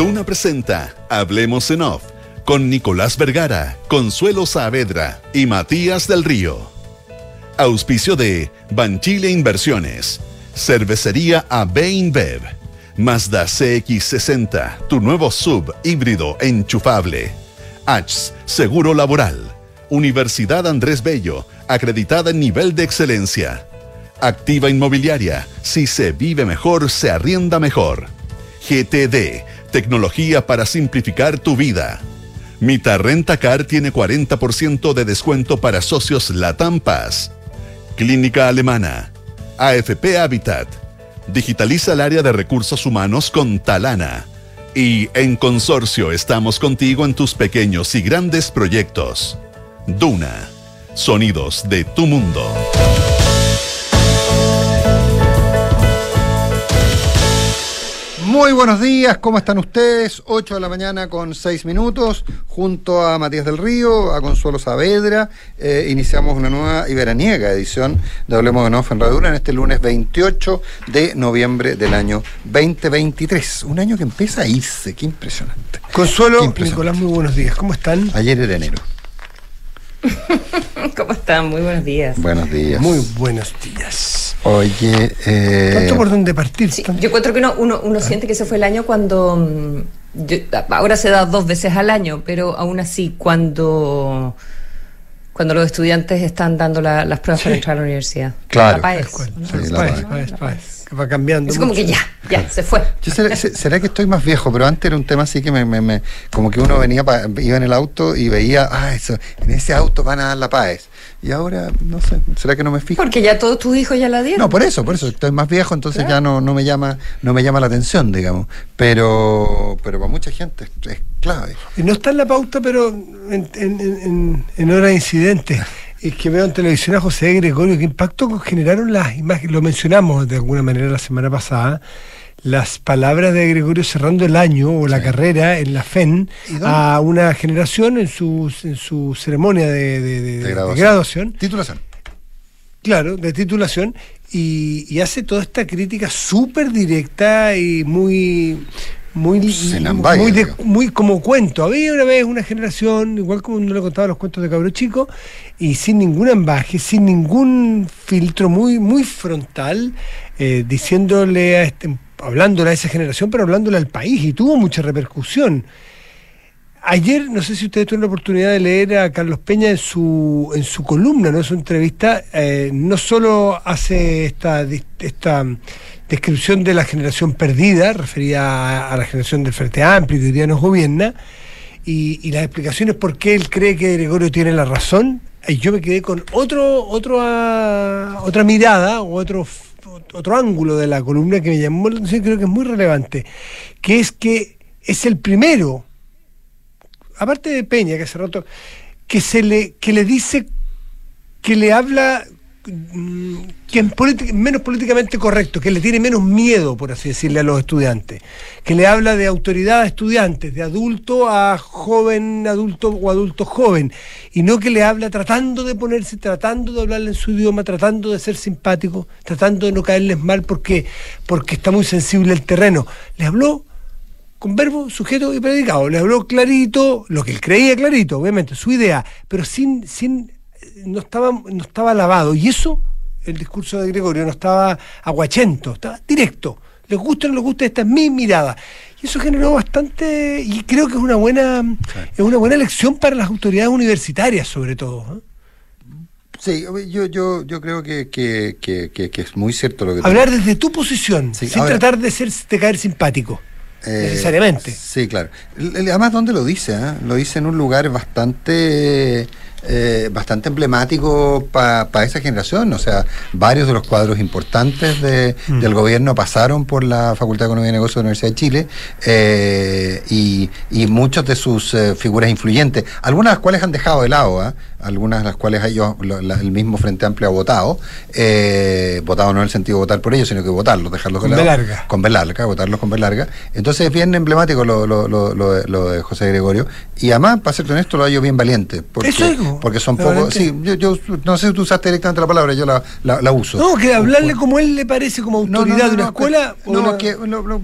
Duna presenta Hablemos en Off con Nicolás Vergara, Consuelo Saavedra y Matías del Río. Auspicio de Banchile Inversiones, Cervecería AB InBev, Mazda CX60, tu nuevo sub híbrido enchufable. H Seguro Laboral. Universidad Andrés Bello, acreditada en nivel de excelencia. Activa Inmobiliaria, si se vive mejor, se arrienda mejor. GTD, tecnología para simplificar tu vida. Mita Rentacar tiene 40% de descuento para socios Latam Paz. Clínica Alemana. AFP Habitat. Digitaliza el área de recursos humanos con Talana. Y en Consorcio estamos contigo en tus pequeños y grandes proyectos. Duna. Sonidos de tu mundo. Muy buenos días, ¿cómo están ustedes? 8 de la mañana con 6 minutos, junto a Matías del Río, a Consuelo Saavedra, eh, iniciamos una nueva y veraniega edición de Hablemos de Nuevo Enradura en este lunes 28 de noviembre del año 2023. Un año que empieza a irse, qué impresionante. Consuelo, Nicolás, muy buenos días, ¿cómo están? Ayer era enero. ¿Cómo están? Muy buenos días. Buenos días. Muy buenos días. Oye, eh... ¿Tanto por dónde partir? Sí, yo encuentro que uno, uno, uno siente que ese fue el año cuando... mm, yo- ahora se da dos veces al año, pero aún así, cuando cuando los estudiantes están dando la- las pruebas para entrar a la universidad. Claro. La PAES. Sí, la Paez. Va cambiando. Es como que ya, ya, se fue. Yo será, se- será que estoy más viejo, pero antes era un tema así que me, me- me- como que uno venía pa- iba en el auto y veía, ah, eso, en ese auto van a dar la paz. Y ahora, no sé, será que no me fijo. Porque ya todos tus hijos ya la dieron. No, por eso, por eso estoy más viejo, entonces ya no, no me llama, no me llama la atención, digamos. Pero, pero para mucha gente es, es clave. Y no está en la pauta, pero en, en, en, en hora de incidente. Es que veo en televisión a José Gregorio, qué impacto generaron las imágenes, lo mencionamos de alguna manera la semana pasada, las palabras de Gregorio cerrando el año o la Sí. carrera en la FEN a una generación en su, en su ceremonia de, de- de- de graduación. graduación. Titulación. Claro, de titulación, y, y hace toda esta crítica súper directa y muy muy ambages, muy, de- digamos. muy como cuento. Había una vez una generación, igual como uno le contaba los cuentos de cabro chico, y sin ningún ambaje, sin ningún filtro, muy, muy frontal, eh, diciéndole a este, hablándole a esa generación, pero hablándole al país, y tuvo mucha repercusión. Ayer, no sé si ustedes tuvieron la oportunidad de leer a Carlos Peña en su, en su columna, ¿no? en su entrevista, eh, no solo hace esta, esta descripción de la generación perdida, referida a, la generación del Frente Amplio que hoy día nos gobierna, y, y las explicaciones por qué él cree que Gregorio tiene la razón, y yo me quedé con otro, otro, otra mirada, o otro, otro ángulo de la columna que me llamó la atención, creo que es muy relevante, que es que es el primero aparte de Peña, que hace rato, que se le, que le dice, que le habla politi- menos políticamente correcto, que le tiene menos miedo, por así decirle, a los estudiantes, que le habla de autoridad a estudiantes, de adulto a joven, adulto o adulto joven, y no que le habla tratando de ponerse, tratando de hablarle en su idioma, tratando de ser simpático, tratando de no caerles mal porque, porque está muy sensible el terreno. Le habló con verbo, sujeto y predicado. Le habló clarito, lo que él creía clarito, obviamente, su idea, pero sin, sin, no estaba, no estaba lavado. Y eso, el discurso de Gregorio, no estaba aguachento, estaba directo. Les gusta o no les gusta, esta es mi mirada. Y eso generó bastante, y creo que es una buena, es una buena lección para las autoridades universitarias, sobre todo. ¿eh? Sí, yo, yo, yo creo que, que, que, es muy cierto lo que Hablar desde tu posición, Sí, sin ahora- tratar de ser de caer simpático. Eh, necesariamente. Sí, claro. Además, ¿dónde lo dice? ah? Lo dice en un lugar bastante eh, bastante emblemático para esa generación. O sea, varios de los cuadros importantes de- Mm. del gobierno pasaron por la Facultad de Economía y Negocios de la Universidad de Chile eh, y, y muchas de sus eh, figuras influyentes, algunas de las cuales han dejado de lado, ¿ah? algunas de las cuales ellos, lo- la- el mismo Frente Amplio ha votado, eh, votado no en el sentido de votar por ellos, sino que votarlos, dejarlos Con de lado. larga. Con B larga, votarlos con B larga. Entonces es bien emblemático lo, lo, lo, lo de, lo de José Gregorio. Y además, para ser honesto, lo hallo bien valiente. Porque, Eso es, porque son pocos. Sí, yo, yo, no sé si tú usaste directamente la palabra, yo la, la, uso. No, que hablarle como él le parece, como autoridad de una escuela. No, que,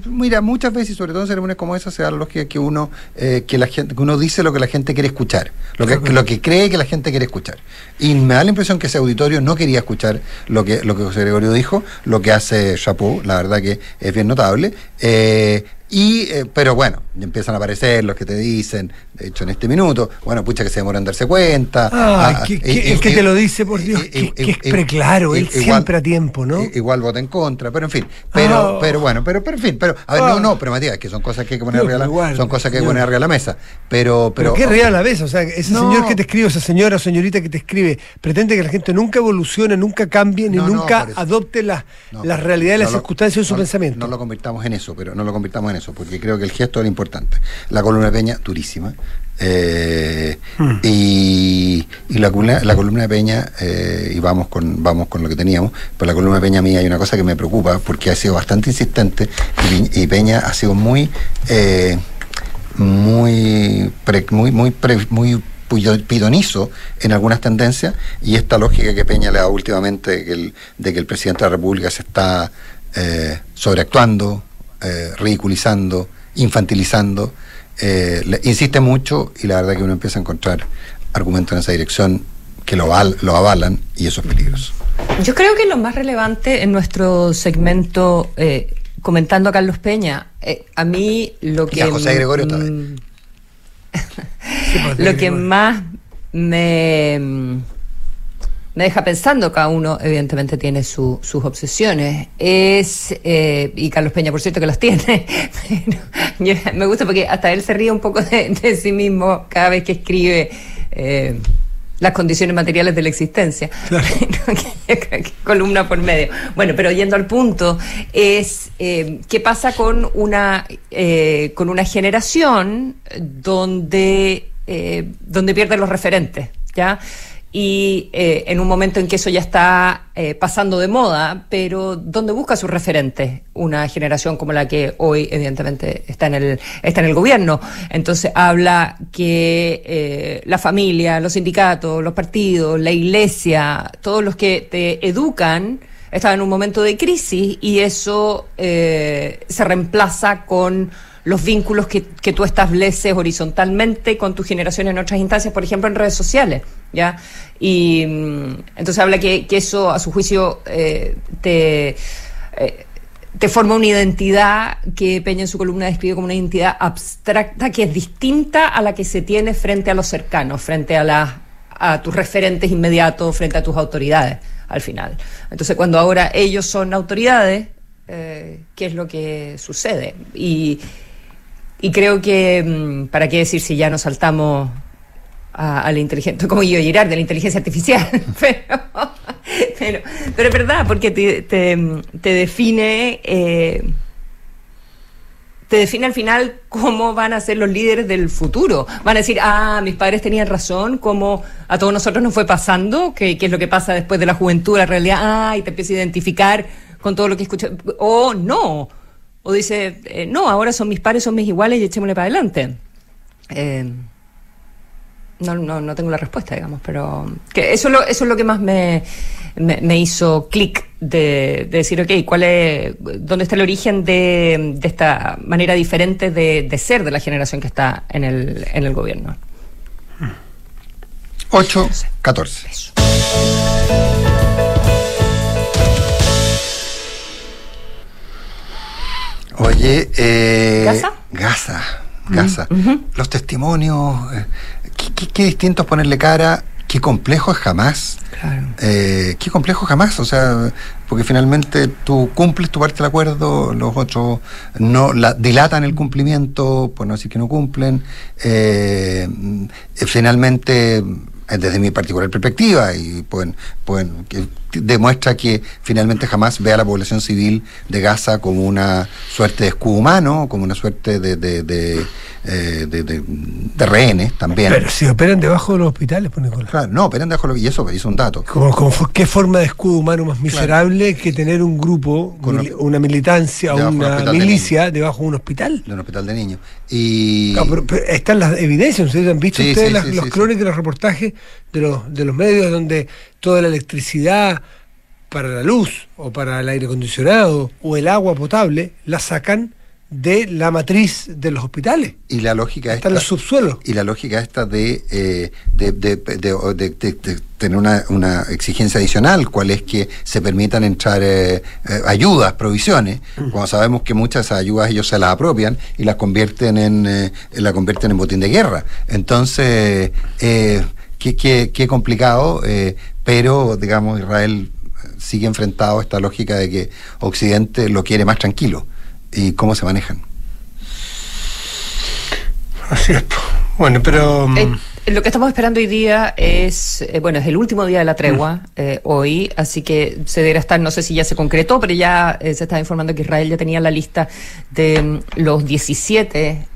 mira, muchas veces, sobre todo en ceremonias como esa, se da la lógica que uno, eh, que la gente, que uno dice lo que la gente quiere escuchar, lo que, lo que cree que la gente quiere escuchar. Y me da la impresión que ese auditorio no quería escuchar lo que, lo que José Gregorio dijo, lo que hace Chapeau, la verdad que es bien notable. Eh, y, eh, pero bueno, empiezan a aparecer los que te dicen, de hecho en este minuto, bueno, pucha que se demoran en darse cuenta. Ah, que, el que te lo dice, por Dios, que, es preclaro, él siempre a tiempo, ¿no? Igual vota en contra, pero en fin, pero, ah. pero bueno, pero, pero en fin, pero, a ver, no, ah. no, pero Matías, que son cosas que hay que poner arriba son cosas que hay que poner arriba la mesa, pero... Pero, ¿Pero qué arriba la mesa? O sea, ese señor que te escribe, esa señora o señorita que te escribe, pretende que la gente nunca evolucione, nunca cambie, ni nunca adopte las la realidades, las circunstancias de su pensamiento. No lo convirtamos en eso, pero no lo convirtamos en eso, porque creo que el gesto era importante. La columna de Peña, durísima. Eh, hmm. y, la, columna, la columna de Peña, eh, y vamos con, vamos con lo que teníamos, pero la columna de Peña mía hay una cosa que me preocupa porque ha sido bastante insistente y, Peña ha sido muy, eh, muy, muy, muy, muy pidonizo en algunas tendencias y esta lógica que Peña le da últimamente de que el, de que el presidente de la República se está sobreactuando, ridiculizando, infantilizando, eh, insiste mucho y la verdad que uno empieza a encontrar argumentos en esa dirección que lo, lo avalan y eso es peligroso. Yo creo que lo más relevante en nuestro segmento, eh, comentando a Carlos Peña, eh, a mí lo que... José Gregorio también. lo que más me me deja pensando, cada uno evidentemente tiene sus obsesiones. Es, eh, y Carlos Peña, por cierto, que las tiene. me gusta porque hasta él se ríe un poco de, sí mismo cada vez que escribe. Eh, las condiciones materiales de la existencia. Columna por medio. Bueno, pero yendo al punto, es eh, qué pasa con una, con una generación donde, donde pierden los referentes, ¿ya? Y eh, en un momento en que eso ya está eh, pasando de moda, pero ¿dónde busca sus referentes? Una generación como la que hoy evidentemente está en el, está en el gobierno. Entonces habla que eh, la familia, los sindicatos, los partidos, la iglesia, todos los que te educan, están en un momento de crisis y eso se reemplaza con los vínculos que, tú estableces horizontalmente con tu generación en otras instancias, por ejemplo, en redes sociales, ¿ya? Y mm, entonces habla que, eso, a su juicio, eh, te... Eh, te forma una identidad que Peña en su columna describe como una identidad abstracta que es distinta a la que se tiene frente a los cercanos, frente a, a tus referentes inmediatos, frente a tus autoridades al final. Entonces, cuando ahora ellos son autoridades, eh, ¿qué es lo que sucede? Y, y creo que, mm, ¿para qué decir si ya nos saltamos a, la inteligencia, como yo Girard, de la inteligencia artificial? pero, pero, es verdad, porque te, te, define... Eh, te define al final cómo van a ser los líderes del futuro. Van a decir, ah, mis padres tenían razón, como a todos nosotros nos fue pasando, que, es lo que pasa después de la juventud, la realidad, ah, y te empiezas a identificar con todo lo que escuchas. O no, o dice, eh, no, ahora son mis pares, son mis iguales y echémosle para adelante. Eh, no, no, no, tengo la respuesta, digamos, pero que eso, es lo, eso es lo que más me, me, hizo clic de, decir, ok, ¿cuál es, ¿dónde está el origen de, de esta manera diferente de, de, ser de la generación que está en el, en el gobierno? 8, 14. Eso. Oye, eh, ¿Gaza? Gaza, Gaza. Los testimonios, eh, ¿qué, distinto es ponerle cara, qué complejo es jamás. Claro. Eh, qué complejo jamás, o sea, porque finalmente tú cumples tu parte del acuerdo, los otros no la, dilatan el cumplimiento, pues no decir que no cumplen. Eh, finalmente desde mi particular perspectiva y pueden, pueden que demuestra que finalmente jamás ve a la población civil de Gaza como una suerte de escudo humano, como una suerte de, de, de, eh, de, rehenes también. Pero si operan debajo de los hospitales, pues Nicolás. Claro, no, operan debajo de los y eso es un dato. Como, ¿Qué forma de escudo humano más miserable que tener un grupo, una militancia una milicia debajo de un hospital? De un hospital de niños. Y... están las evidencias, ustedes han visto ustedes los crónicas, los reportajes de los, de los medios donde toda la electricidad para la luz o para el aire acondicionado o el agua potable la sacan de la matriz de los hospitales. Y la lógica está en los subsuelos. Y la lógica esta de, eh, de, de, de, tener una, una, exigencia adicional, cuál es que se permitan entrar eh, eh, ayudas, provisiones, mm. cuando sabemos que muchas ayudas ellos se las apropian y las convierten en, la convierten en botín de guerra. Entonces, qué, qué, qué complicado, pero digamos, Israel sigue enfrentado a esta lógica de que Occidente lo quiere más tranquilo y cómo se manejan. Así es. Bueno, pero... Mm, eh, lo que estamos esperando hoy día es, eh, bueno, es el último día de la tregua mm. eh, hoy, así que se deberá estar, no sé si ya se concretó, pero ya se está informando que Israel ya tenía la lista de mm, los 17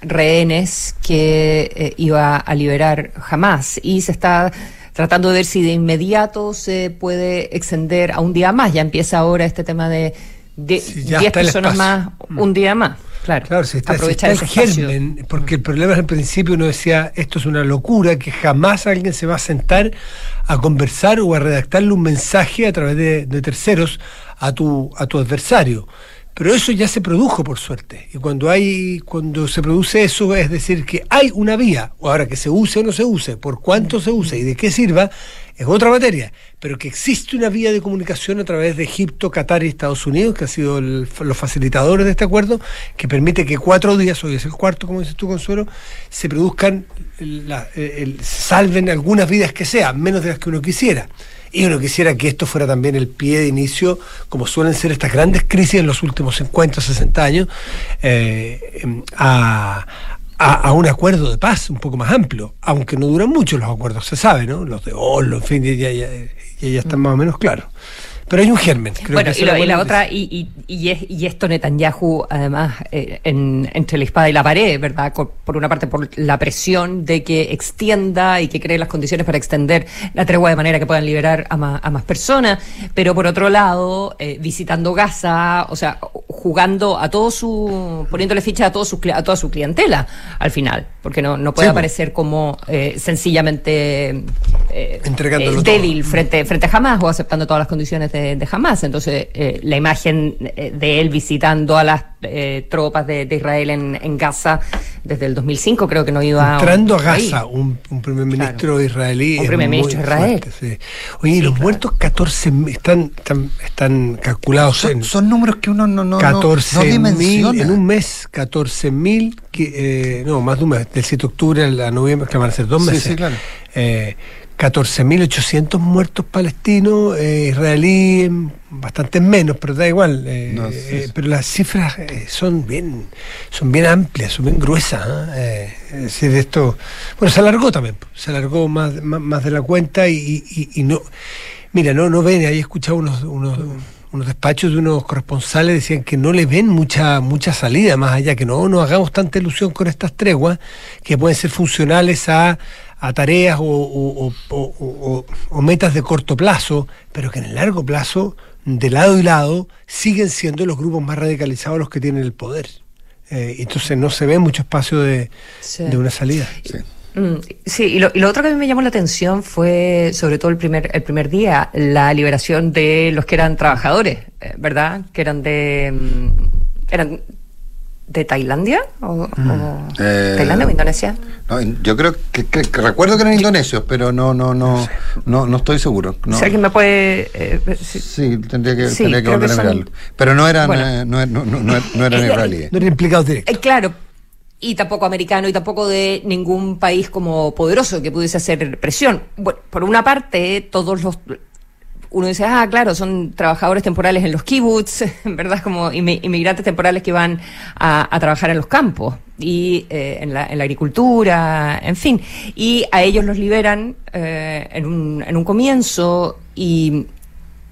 rehenes que iba a liberar jamás y se está tratando de ver si de inmediato se puede extender a un día más. Ya empieza ahora este tema de 10 personas más mm. un día más. Claro, claro si está, aprovechar el germen, porque el problema es al principio uno decía, esto es una locura, que jamás alguien se va a sentar a conversar o a redactarle un mensaje a través de, de terceros a tu, a tu adversario. Pero eso ya se produjo, por suerte. Y cuando hay, cuando se produce eso, es decir, que hay una vía, o ahora que se use o no se use, por cuánto se use y de qué sirva, es otra materia. Pero que existe una vía de comunicación a través de Egipto, Qatar y Estados Unidos, que han sido los facilitadores de este acuerdo, que permite que cuatro días, hoy es el cuarto, como dices tú, Consuelo, se produzcan, salven algunas vidas que sean, menos de las que uno quisiera. Y uno quisiera que esto fuera también el pie de inicio, como suelen ser estas grandes crisis en los últimos 50 o 60 años, eh, a, un acuerdo de paz un poco más amplio, aunque no duran mucho los acuerdos, se sabe, ¿no? Los de Oslo, en fin, ya, ya, ya están más o menos claros. Pero hay un germen. bueno, y, la otra, y, y, esto Netanyahu, además, eh, entre la espada y la pared, ¿verdad? Por una parte, por la presión de que extienda y que cree las condiciones para extender la tregua de manera que puedan liberar a más, a más personas, pero por otro lado, eh, visitando Gaza, o sea, jugando a todo su, poniéndole ficha a, todo su, a toda su clientela al final, porque no, no puede aparecer como eh, sencillamente débil frente, frente a Hamas o aceptando todas las condiciones de, de Hamas. Entonces, eh, la imagen eh, de él visitando a las eh, tropas de, Israel en, Gaza desde el 2005 creo que no iba entrando a Gaza un, primer ministro israelí un primer ministro de Israel oye los muertos 14 están, están, están calculados son, en, son números que uno no no 14 mil en un mes 14 mil no más de un mes del 7 de octubre a noviembre que van a ser dos meses. sí, claro. 14.800 muertos palestinos, eh, israelíes bastante menos, pero da igual. Eh, eh, pero las cifras son bien son bien amplias, son bien gruesas. es decir, esto, bueno, se alargó también, se alargó más, más, de la cuenta y, no, mira, no, no ven, ahí he escuchado unos, unos, unos despachos de unos corresponsales decían que no le ven mucha mucha salida más allá, que no nos hagamos tanta ilusión con estas treguas que pueden ser funcionales a a tareas o, metas de corto plazo, pero que en el largo plazo, de lado y lado, siguen siendo los grupos más radicalizados los que tienen el poder. Eh, entonces no se ve mucho espacio de, una salida. Sí. Mm, y, lo, otro que a mí me llamó la atención fue, sobre todo el primer, el primer día, la liberación de los que eran trabajadores, eh, ¿verdad? Que eran de. Mm, eran de Tailandia o, mm. eh, Tailandia o Indonesia yo creo que, recuerdo que eran indonesios pero no no no no, no estoy seguro si alguien me puede eh, sí, tendría que, tendría que volver a mirarlo. Pero no eran eh, no, no, no, no, eran israelíes. no eran implicados directos. claro y tampoco americano y tampoco de ningún país como poderoso que pudiese hacer presión. Bueno, por una parte, todos los uno dice, ah, claro, son trabajadores temporales en los kibbutz, ¿verdad? Como inmigrantes temporales que van a, trabajar en los campos y eh, en, la, agricultura, en fin. Y a ellos los liberan eh, en, un, en un comienzo y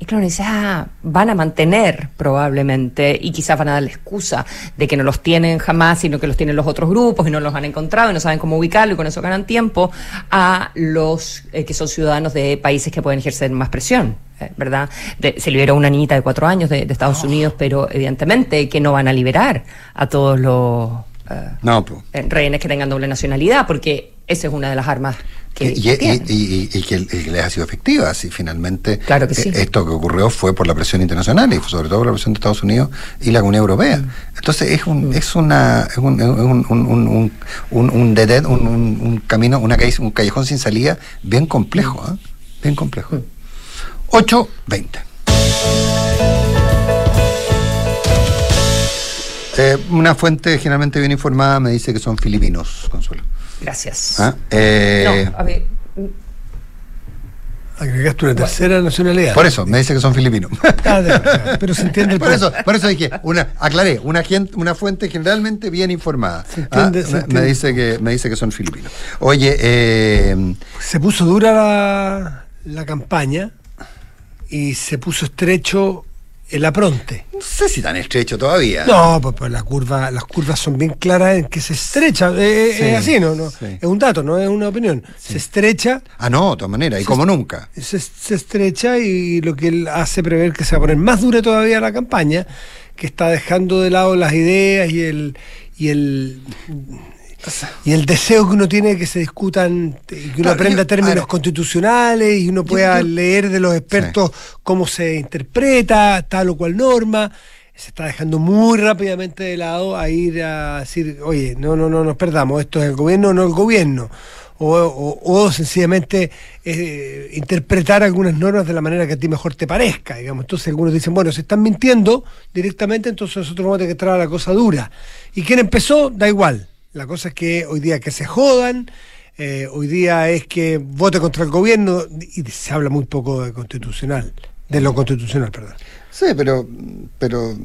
y claro, dice, ah, van a mantener probablemente, y quizás van a dar la excusa de que no los tienen jamás, sino que los tienen los otros grupos y no los han encontrado y no saben cómo ubicarlo y con eso ganan tiempo, a los eh, que son ciudadanos de países que pueden ejercer más presión. Eh, ¿Verdad? se liberó una niñita de cuatro años de, Estados oh. Unidos, pero evidentemente que no van a liberar a todos los eh, rehenes que tengan doble nacionalidad, porque esa es una de las armas que, y, y, y, que, les ha sido efectiva. Si finalmente claro que sí. Eh, esto que ocurrió fue por la presión internacional y sobre todo por la presión de Estados Unidos y la Unión Europea. Mm. Entonces es un, mm. es una es un, un, un, un, un, camino, una un callejón sin salida bien complejo, ¿eh? bien complejo. 8.20. Eh, una fuente generalmente bien informada me dice que son filipinos, Consuelo. Gracias. ¿Ah? Eh, no, a ver. Agregaste una tercera nacionalidad. Por eso, me dice que son filipinos. Ah, pero se entiende el por eso, por eso dije, una, aclaré, una, una fuente generalmente bien informada. Se entiende, ah, me, dice que, me dice que son filipinos. Oye, eh, se puso dura la, la campaña y se puso estrecho el apronte. No sé si tan estrecho todavía. No, pues, pues la curva, las curvas son bien claras en que se estrecha. Eh, eh, es así, ¿no? no Es un dato, no es una opinión. Se estrecha. Ah, no, de todas maneras, y como nunca. Se, se, estrecha y lo que él hace prever que se va a poner más dura todavía la campaña, que está dejando de lado las ideas y el. Y el y el deseo que uno tiene que se discutan, que uno aprenda términos constitucionales y uno pueda leer de los expertos cómo se interpreta tal o cual norma, se está dejando muy rápidamente de lado a ir a decir, oye, no, no, no nos perdamos, esto es el gobierno o no el gobierno. O, sencillamente eh, interpretar algunas normas de la manera que a ti mejor te parezca, digamos. Entonces algunos dicen, bueno, se están mintiendo directamente, entonces nosotros vamos a tener que entrar a la cosa dura. ¿Y quién empezó? Da igual la cosa es que hoy día que se jodan, eh, hoy día es que vote contra el gobierno y se habla muy poco de constitucional, de lo constitucional, perdón. Sí, pero, pero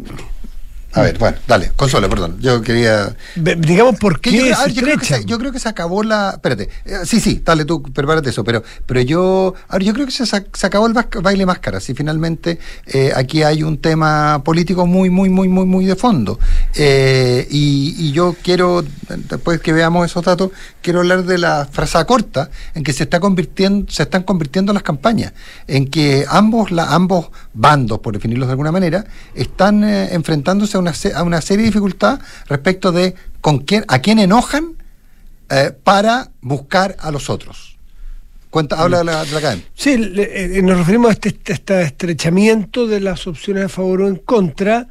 a ver, bueno, dale, Consuelo, perdón. Yo quería. Digamos, ¿por qué? Yo, creo, que se, yo creo que se acabó la. Espérate. Eh, sí, sí, dale tú, prepárate eso. Pero, pero yo. A yo creo que se, se acabó el baile máscara. Si finalmente eh, aquí hay un tema político muy, muy, muy, muy, muy de fondo. Eh, y, y, yo quiero, después que veamos esos datos, quiero hablar de la frase corta en que se está convirtiendo, se están convirtiendo las campañas. En que ambos, la, ambos bandos, por definirlos de alguna manera, están enfrentándose a una, serie de dificultades respecto de con quién, a quién enojan eh, para buscar a los otros. Cuenta, habla de la, de. Sí, eh, nos referimos a este, este, este, estrechamiento de las opciones a favor o en contra,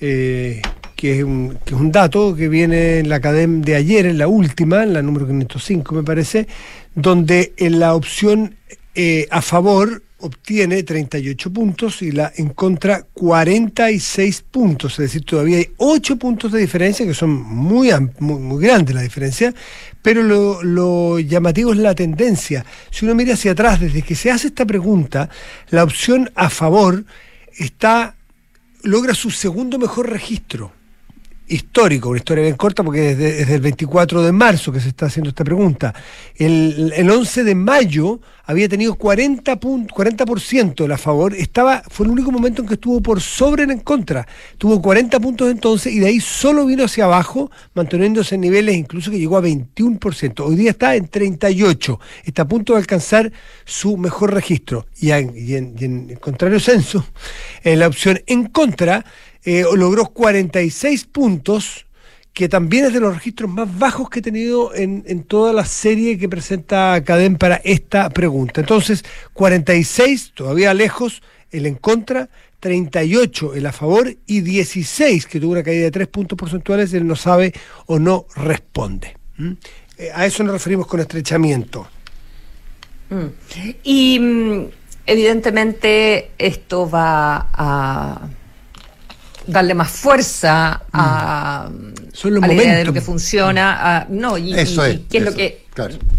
eh, que, es un, dato que viene en la academia de ayer, en la última, en la número 505 me parece, donde en la opción a favor obtiene 38 puntos y la en contra 46 puntos, es decir, todavía hay 8 puntos de diferencia, que son muy, muy, muy grandes la diferencia, pero lo, lo, llamativo es la tendencia. Si uno mira hacia atrás, desde que se hace esta pregunta, la opción a favor está logra su segundo mejor registro histórico, una historia bien corta porque desde, el 24 de marzo que se está haciendo esta pregunta. El, el 11 de mayo había tenido 40, 40% la favor, estaba, fue el único momento en que estuvo por sobre en contra. Tuvo 40 puntos entonces y de ahí solo vino hacia abajo, manteniéndose en niveles incluso que llegó a 21%. Hoy día está en 38, está a punto de alcanzar su mejor registro. Y en, el contrario censo, en la opción en contra, eh, logró 46 puntos, que también es de los registros más bajos que he tenido en, en toda la serie que presenta Cadem para esta pregunta. Entonces, 46, todavía lejos, el en contra, 38 el a favor y 16, que tuvo una caída de 3 puntos porcentuales, él no sabe o no responde. ¿Mm? Eh, a eso nos referimos con estrechamiento. Mm. Y mm, evidentemente esto va a darle más fuerza a, mm. la idea de lo que funciona. no, y, eso es, qué es lo que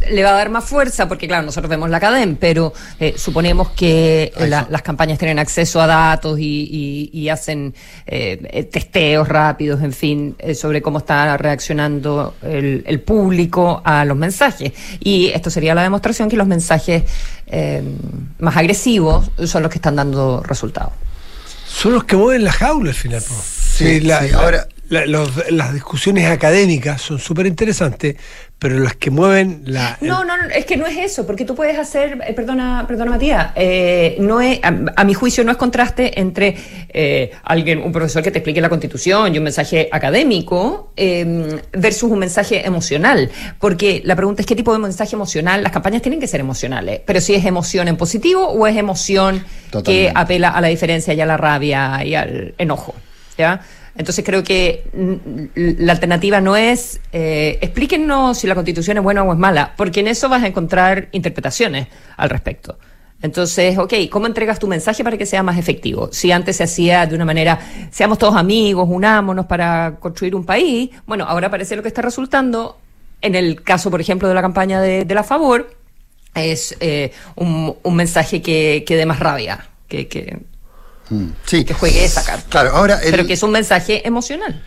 le va a dar más fuerza, porque claro, nosotros vemos la cadena, pero eh, suponemos que las campañas tienen acceso a datos y, hacen eh, testeos rápidos, en fin, eh, sobre cómo está reaccionando el, el, público a los mensajes. Y esto sería la demostración que los mensajes más agresivos son los que están dando resultados son los que mueven la jaula al final. Sí, ahora la- los- las discusiones académicas son súper interesantes, pero las que mueven la... No, no, no, es que no es eso, porque tú puedes hacer, eh, perdona, perdona Matías, eh, no es, a, a mi juicio no es contraste entre eh, alguien, un profesor que te explique la constitución y un mensaje académico eh, versus un mensaje emocional, porque la pregunta es qué tipo de mensaje emocional, las campañas tienen que ser emocionales, pero si es emoción en positivo o es emoción que apela a la diferencia y a la rabia y al enojo, ¿ya? Entonces creo que mm, la alternativa no es eh, explíquenos si la constitución es buena o es mala, porque en eso vas a encontrar interpretaciones al respecto. Entonces, ok, ¿cómo entregas tu mensaje para que sea más efectivo? Si antes se hacía de una manera, seamos todos amigos, unámonos para construir un país, bueno, ahora parece lo que está resultando, en el caso, por ejemplo, de la campaña de, la favor, es eh, un, mensaje que, dé más rabia, Sí. que juegue esa carta. Claro, ahora. el- Pero que es un mensaje emocional.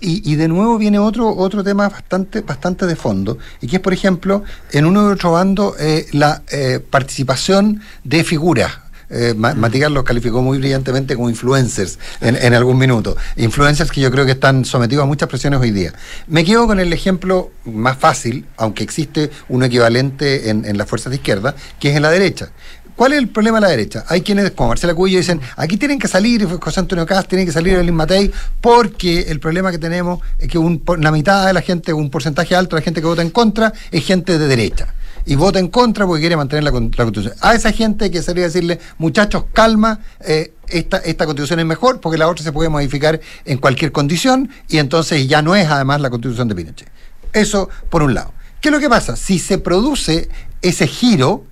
Y, y de nuevo viene otro, otro tema bastante, bastante de fondo, y que es, por ejemplo, en uno y otro bando, eh, la eh, participación de figuras. Eh, Ma- Matías los calificó muy brillantemente como influencers en, en algún minuto. Influencers que yo creo que están sometidos a muchas presiones hoy día. Me quedo con el ejemplo más fácil, aunque existe un equivalente en, en las fuerzas de izquierda, que es en la derecha. ¿Cuál es el problema de la derecha? Hay quienes, como Marcela Cubillo, dicen, aquí tienen que salir José Antonio Cast, tiene que salir Evelyn Matei, porque el problema que tenemos es que un, la mitad de la gente, un porcentaje alto de la gente que vota en contra, es gente de derecha. Y vota en contra porque quiere mantener la constitución. A esa gente hay que salir a decirle, muchachos, calma, eh, esta, esta constitución es mejor porque la otra se puede modificar en cualquier condición y entonces ya no es además la constitución de Pinochet. Eso por un lado. ¿Qué es lo que pasa? Si se produce ese giro,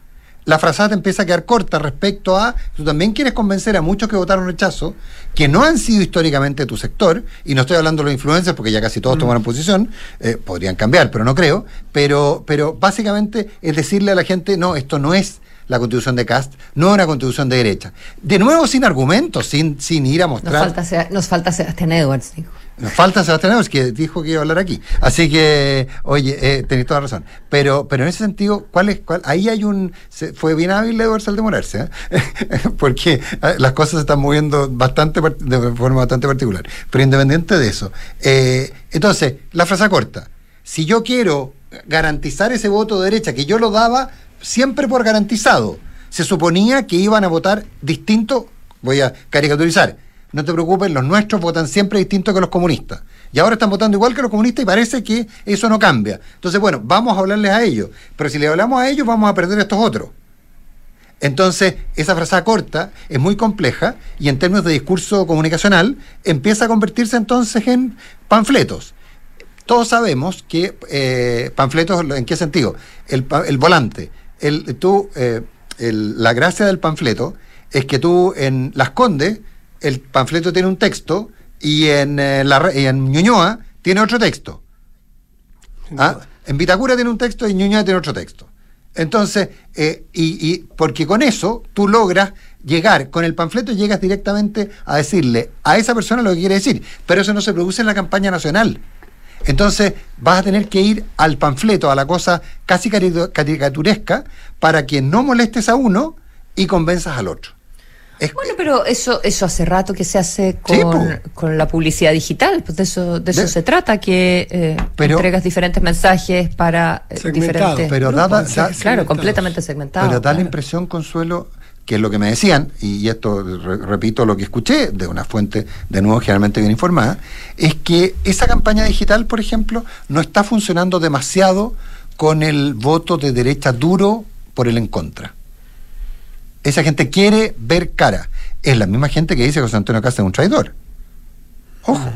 la frazada te empieza a quedar corta respecto a, tú también quieres convencer a muchos que votaron rechazo, que no han sido históricamente tu sector, y no estoy hablando de los influencers porque ya casi todos tomaron posición, eh, podrían cambiar, pero no creo, pero, pero básicamente es decirle a la gente, no, esto no es la constitución de Cast, no es una constitución de derecha. De nuevo sin argumentos, sin, sin ir a Nos mostrar... falta, Seba- nos falta Sebastián Edwards, dijo. Falta Sebastián Edwards, que dijo que iba a hablar aquí. Así que, oye, eh, tenéis toda razón. Pero, pero en ese sentido, ¿cuál es, cuál? ahí hay un. fue bien hábil Edwards al demorarse, ¿eh? porque eh, las cosas se están moviendo bastante de forma bastante particular. Pero independiente de eso. eh, entonces, la frase corta. Si yo quiero garantizar ese voto de derecha, que yo lo daba siempre por garantizado, se suponía que iban a votar distinto, voy a caricaturizar, no te preocupes, los nuestros votan siempre distinto que los comunistas. Y ahora están votando igual que los comunistas y parece que eso no cambia. Entonces, bueno, vamos a hablarles a ellos. Pero si le hablamos a ellos, vamos a perder a estos otros. Entonces, esa frase corta es muy compleja y en términos de discurso comunicacional empieza a convertirse entonces en panfletos. Todos sabemos que eh, panfletos, ¿en qué sentido? El, el volante. El, tú, eh, el- la gracia del panfleto es que tú en Las Condes, el panfleto tiene un texto y en, eh, la, y en Ñuñoa tiene otro texto. ¿Ah? En Vitacura tiene un texto y en Ñuñoa tiene otro texto. Entonces, eh, y, y porque con eso tú logras llegar, con el panfleto llegas directamente a decirle a esa persona lo que quiere decir, pero eso no se produce en la campaña nacional. Entonces vas a tener que ir al panfleto, a la cosa casi cari- caricaturesca, para que no molestes a uno y convenzas al otro. Es- Bueno, pero eso eso hace rato que se hace con, Sí, con la publicidad digital, pues de eso, de eso De- se trata, que eh, Pero- entregas diferentes mensajes para eh, Segmentado. diferentes Pero grupos. dada- Sí, da- claro, completamente segmentado. Pero da la impresión, Consuelo, que es lo que me decían, y esto re- repito lo que escuché de una fuente de nuevo generalmente bien informada, es que esa campaña digital, por ejemplo, no está funcionando demasiado con el voto de derecha duro por el en contra. Esa gente quiere ver cara. Es la misma gente que dice que José Antonio Casta es un traidor. Ojo.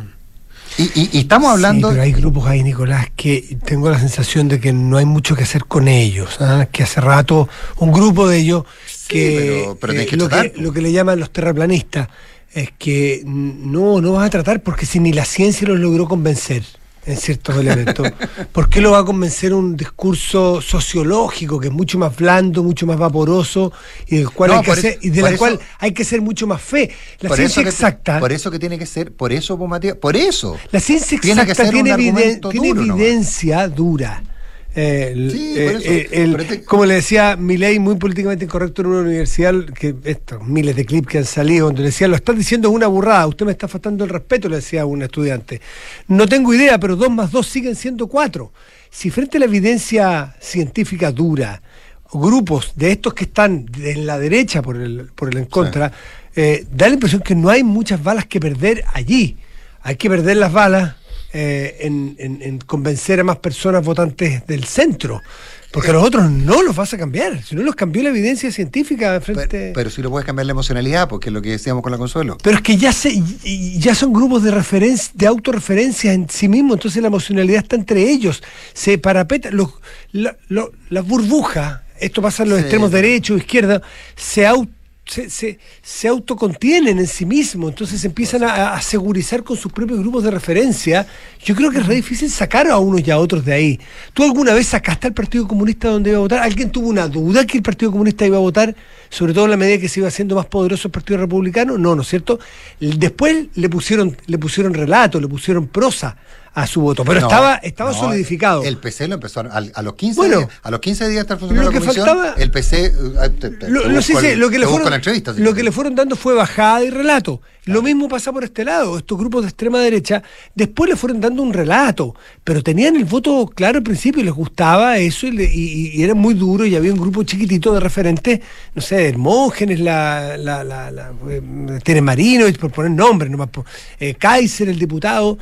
Y, y- y estamos hablando... Sí, pero hay grupos ahí, Nicolás, que tengo la sensación de que no hay mucho que hacer con ellos. ¿ah? Que hace rato un grupo de ellos que, pero- pero eh, tenés que lo, tratar, que lo que le llaman los terraplanistas es que no, no vas a tratar porque si ni la ciencia los logró convencer en ciertos elementos, ¿por qué lo va a convencer un discurso sociológico que es mucho más blando, mucho más vaporoso y del cual No, hay que hacer, eso- y de la eso- cual hay que ser mucho más fe? La ciencia exacta. por eso que tiene que ser, por eso, por eso. La ciencia Tiene que exacta ser un tiene, eviden- argumento tiene duro nomás. evidencia dura. Eh, Sí, eh, eso. el- Como le decía Milei, muy políticamente incorrecto en una universidad, que estos miles de clips que han salido, donde le decía, lo estás diciendo es una burrada, usted me está faltando el respeto, le decía a un estudiante. No tengo idea, pero dos más dos siguen siendo cuatro. Si frente a la evidencia científica dura, grupos de estos que están en la derecha por el, por el en contra, eh, da la impresión que no hay muchas balas que perder allí. Hay que perder las balas eh, en, en- en convencer a más personas votantes del centro. Porque a los otros no los vas a cambiar. Si no los cambió la evidencia científica frente. Pero, pero sí lo puedes cambiar la emocionalidad, porque es lo que decíamos con la Consuelo. Pero es que ya se, ya son grupos de referencia, de autorreferencia en sí mismos, entonces la emocionalidad está entre ellos. Se parapeta, los, la, lo- la burbuja, esto pasa en los Sí. extremos derecho, izquierda, se, au- se, se, se autocontienen en sí mismos, entonces empiezan a, a segurizar con sus propios grupos de referencia. Yo creo que es re difícil sacar a unos y a otros de ahí. ¿Tú alguna vez sacaste al Partido Comunista donde iba a votar? ¿Alguien tuvo una duda que el Partido Comunista iba a votar? Sobre todo en la medida que se iba haciendo más poderoso el Partido Republicano. No, ¿no es cierto? Después le pusieron, le pusieron relato, le pusieron prosa a su voto, pero No, estaba, estaba no, solidificado. El PC lo empezó a, a los 15 Bueno, días, a los 15 días de estar funcionando lo la que comisión, faltaba- el PC eh, te- te- Lo, te lo- sí, busco sí, el- lo que le fueron, la entrevista, si lo quieres. que le fueron dando fue bajada y relato. Lo mismo pasa por este lado. Estos grupos de extrema derecha, después le fueron dando un relato, pero tenían el voto claro al principio y les gustaba eso y, le- y- y era muy duro y había un grupo chiquitito de referentes, no sé, Hermógenes, la, la, la, la eh, Marino, por poner nombres, nomás, eh, Kaiser, el diputado.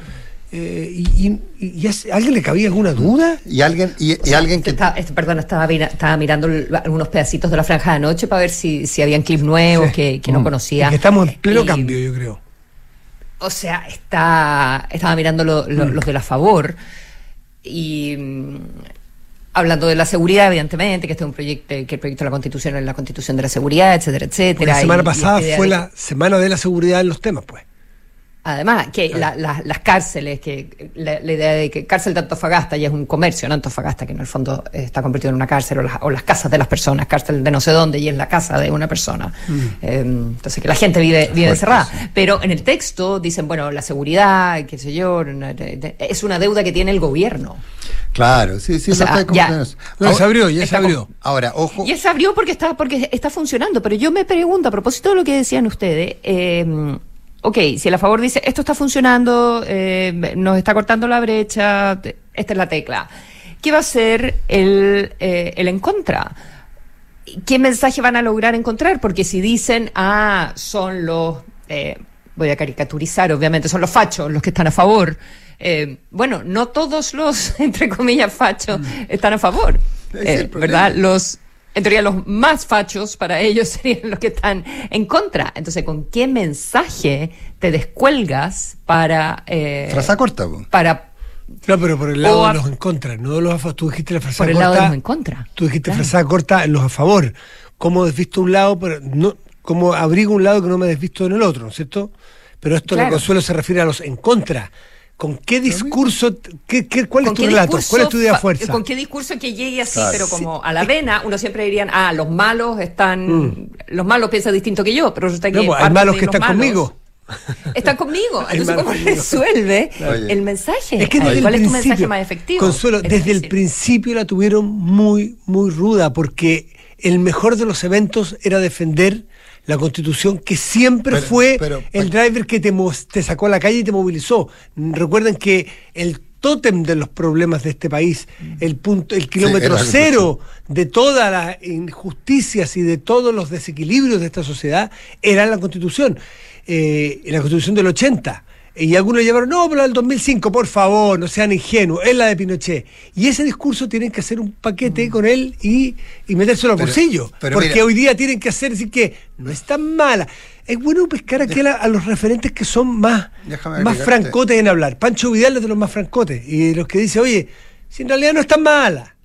Eh, y, y- y a alguien le cabía alguna duda? Y alguien, y, y alguien que Está- perdón, estaba, mira- estaba mirando algunos pedacitos de la franja de anoche para ver si, si habían clips nuevos Sí. que, que no Mm. conocía. Es que estamos en pleno Y- cambio, yo creo. O sea, está, estaba mirando lo- lo- los de la favor y mm, hablando de la seguridad, evidentemente, que este es un proyecto, que el proyecto de la Constitución es la Constitución de la seguridad, etcétera, etcétera. la semana y- pasada fue de- la semana de la seguridad en los temas, pues. Además, que la- la- las cárceles, que la, la idea de que cárcel de Antofagasta ya es un comercio, ¿no? Antofagasta, que en el fondo eh, está convertido en una cárcel, o las, o las casas de las personas, cárcel de no sé dónde, y es la casa de una persona. Eh, entonces, que la gente vive, vive encerrada. Pero en el texto dicen, bueno, la seguridad, qué sé yo, es una deuda que tiene el gobierno. Claro, sí, sí, O sea, está ya. No, se abrió, ya se abrió. Ahora, ojo. Y él se abrió porque está, porque está funcionando. Pero yo me pregunto, a propósito de lo que decían ustedes, eh, ok, si el a favor dice, esto está funcionando, eh, nos está cortando la brecha, esta es la tecla. ¿Qué va a hacer el, eh, el en contra? ¿Qué mensaje van a lograr encontrar? Porque si dicen, ah, son los, eh, voy a caricaturizar, obviamente, son los fachos los que están a favor. eh, bueno, no todos los, entre comillas, fachos están a favor. ¿Verdad? Los, en teoría, los más fachos para ellos serían los que están en contra. Entonces, ¿con qué mensaje te descuelgas para... eh, Frase corta, po. para No, pero por el lado a- de los en contra, no de los a favor. Tú dijiste la frase por el corta. lado de los en contra? Tú dijiste Claro. frase corta en los a favor. ¿Cómo desvisto un lado, pero no, como abrigo un lado que no me desvisto en el otro, ¿no es cierto? Pero esto de Claro. consuelo se refiere a los en contra. ¿Con qué discurso, qué, qué- cuál es ¿Con tu qué relato? discurso ¿Cuál es tu idea fuerza? ¿Con qué discurso que llegue así, Claro. pero como a la vena? Uno siempre dirían, ah, los malos están. Mm. Los malos piensan distinto que yo, pero resulta que. No, pues, hay malos que están malos conmigo. Están conmigo. Entonces, ¿cómo conmigo. resuelve Oye. el mensaje? Es que desde ¿Cuál el es tu mensaje más efectivo? Consuelo, Es desde el principio la tuvieron muy, muy ruda, porque el mejor de los eventos era defender la constitución, que siempre Pero- fue pero- el driver que te, te sacó a la calle y te movilizó. Recuerden que el tótem de los problemas de este país, el punto, el kilómetro cero de todas las injusticias y de todos los desequilibrios de esta sociedad, era la constitución, eh, la constitución del 80. Y algunos llevaron, no, pero la del 2005, por favor, no sean ingenuos, es la de Pinochet. Y ese discurso tienen que hacer un paquete con él y, y metérselo al bolsillo. porque mira- hoy día tienen que hacer, decir que no es tan mala. Es bueno pescar aquí a, los referentes que son más, más francotes en hablar. Pancho Vidal es de los más francotes. Y los que dice, oye, si en realidad no es tan mala,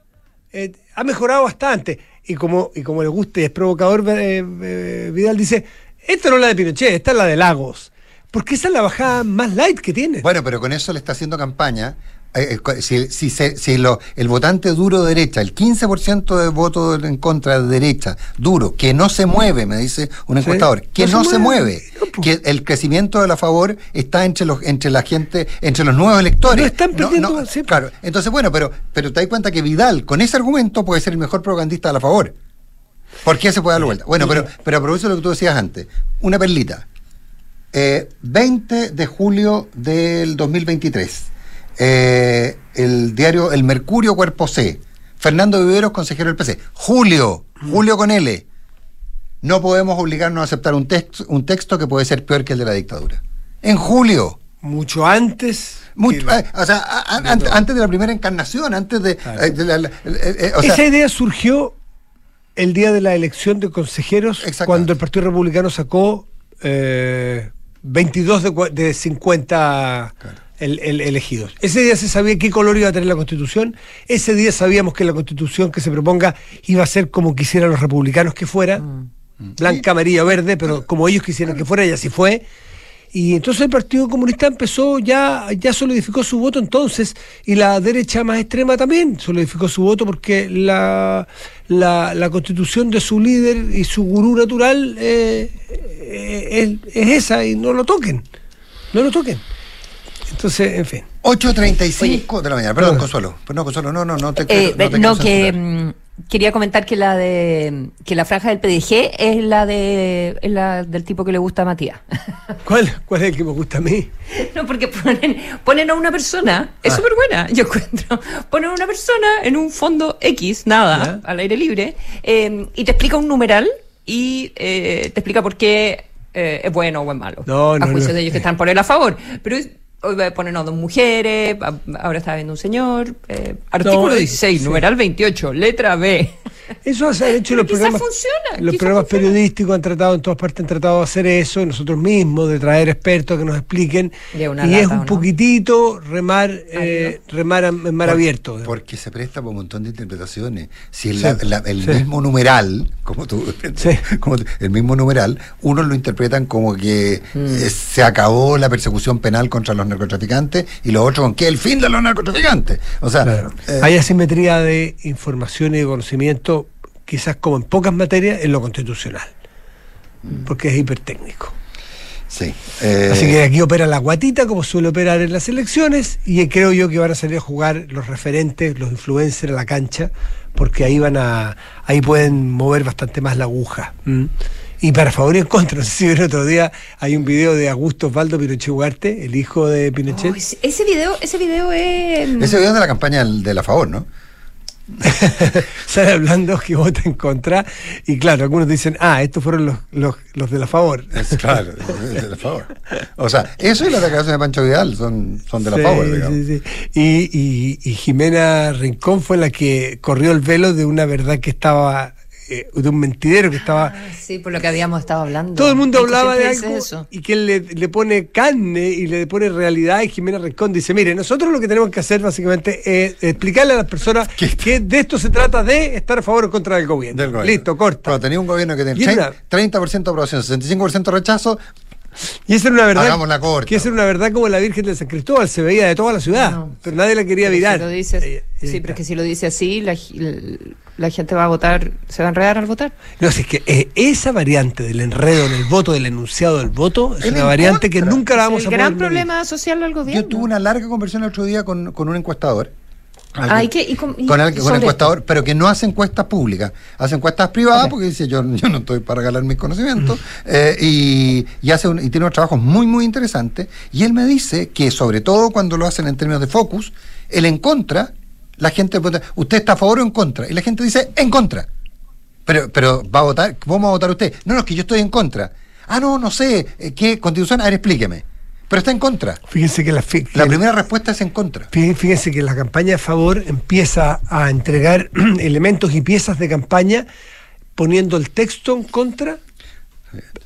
eh, ha mejorado bastante. Y como, y como le gusta y es provocador, eh, eh, Vidal dice, esta no es la de Pinochet, esta es la de Lagos. Porque esa es la bajada más light que tiene. Bueno, pero con eso le está haciendo campaña eh, eh, si, si, se- si lo- el votante duro derecha, el 15% de voto en contra de derecha, duro, que no se mueve, me dice un Sí. encuestador, que No no, se se mueve. No, que el crecimiento de la favor está entre los entre la gente, entre los nuevos electores. No están perdiendo, sí. Claro, entonces bueno, pero pero te das cuenta que Vidal con ese argumento puede ser el mejor propagandista de la favor. ¿Por qué se puede dar la vuelta? Bueno, pero pero aprovecho lo que tú decías antes, una perlita. Eh, 20 de julio del 2023. Eh, el diario El Mercurio Cuerpo C. Fernando Viveros, consejero del PC. Julio, Julio con L. No podemos obligarnos a aceptar un texto, un texto que puede ser peor que el de la dictadura. En julio. Mucho antes. Mucho- la- eh, o sea, a- a- antes, antes de la primera encarnación, antes de, Claro. de la- la- o sea, Esa idea surgió el día de la elección de consejeros, cuando el Partido Republicano sacó eh, 22 de, cua- de 50 el- el- elegidos. Ese día se sabía qué color iba a tener la Constitución. Ese día sabíamos que la Constitución que se proponga iba a ser como quisieran los republicanos que fuera, blanca, amarilla, verde, pero como ellos quisieran que fuera, y así fue. Y entonces el Partido Comunista empezó ya, ya solidificó su voto entonces, y la derecha más extrema también solidificó su voto porque la, la, la constitución de su líder y su gurú natural eh, eh, es, es esa y no lo toquen, no lo toquen. Entonces, en fin. 8.35 de la mañana. Perdón. Consuelo. Pues no, Consuelo, no, no, no te Eh, no, te no, quiero que quería comentar que la de que la franja del PDG es la de es la del tipo que le gusta a Matías. ¿Cuál, ¿Cuál es el que me gusta a mí? no, porque ponen, ponen a una persona, es Ah. súper buena, yo encuentro. Ponen a una persona en un fondo X, nada, Ya. al aire libre, eh, y te explica un numeral y eh, te explica por qué eh, es bueno o es malo. No, no, a juicio no. de ellos que están por él a favor. Pero es- hoy ponen a dos mujeres, a- ahora está viendo un señor. eh, artículo eh, 16, sí. numeral 28, letra B. Eso se ha hecho Pero los programas. funciona, Los programas funciona. periodísticos han tratado, en todas partes han tratado de hacer eso, nosotros mismos, de traer expertos que nos expliquen. Y es una y lata, es ¿o un no? poquitito remar, eh, remar en mar Por- abierto. Porque se presta para un montón de interpretaciones. Si el, Sí, la- la- el sí. mismo numeral, como tú, Sí. como tú- el mismo numeral, unos lo interpretan como que Mm. eh, se acabó la persecución penal contra los narcotraficantes y los otros con que el fin de los narcotraficantes. O sea, Claro. eh, Hay asimetría de información y de conocimiento, quizás como en pocas materias, en lo constitucional. Mm. Porque es hipertécnico. sí. eh, Así que aquí opera la guatita, como suele operar en las elecciones, y creo yo que van a salir a jugar los referentes, los influencers a la cancha, porque ahí van a, ahí pueden mover bastante más la aguja. Y para favor y en contra, no sé si vieron otro día, hay un video de Augusto Osvaldo Pinochet Ugarte, el hijo de Pinochet. Oh, ese, ese video, ese video es. ese video es de la campaña de la favor, ¿no? sale hablando que vota en contra y claro, algunos dicen, ah, estos fueron los, los, los de la favor. Es claro, de la favor. O sea, eso y la declaración de Pancho Vidal son, son de la Sí, favor, digamos. sí, sí. Y, y- y Jimena Rincón fue la que corrió el velo de una verdad que estaba, eh, de un mentidero que estaba... Ah, sí, por lo que habíamos estado hablando. Todo el mundo hablaba de algo eso. y que él le, le pone carne y le pone realidad y Jimena Rincón dice, mire, nosotros lo que tenemos que hacer básicamente es explicarle a las personas ¿Qué? que de esto se trata de estar a favor o en contra del gobierno. Del gobierno. Listo, corta. Cuando tenía un gobierno que tenía era- 30% aprobación, 65% rechazo, Y esa era una verdad. Hagámosla corta. Que esa era una verdad como la Virgen de San Cristóbal, se veía de toda la ciudad, No. pero nadie la quería Pero virar. Si lo dices, Eh, sí, pero es que si lo dice así, la, gi- la gente va a votar, se va a enredar al votar. No, si es que eh, esa variante del enredo en el voto, del enunciado del voto, es una variante que nunca la Es vamos el a poder gran medir. problema social al gobierno. yo tuve una larga conversación el otro día con, con un encuestador. Ah, ¿y qué? ¿Y con- y con, alguien- sobre encuestador, pero que no hace encuestas públicas, hace encuestas privadas porque dice yo, yo no estoy para regalar mis conocimientos eh, y, y hace un- y tiene unos trabajos muy muy interesantes y él me dice que sobre todo cuando lo hacen en términos de focus, el en contra, la gente vota, usted está a favor o en contra y la gente dice en contra. Pero, pero va a votar, ¿cómo va a votar usted? No, no, es que yo estoy en contra. Ah, no, no sé, eh, ¿qué constitución? A ver, explíqueme. Pero está en contra. Fíjense que la, primera respuesta es en contra. fí- Fíjense que la campaña a favor empieza a entregar elementos y piezas de campaña poniendo el texto en contra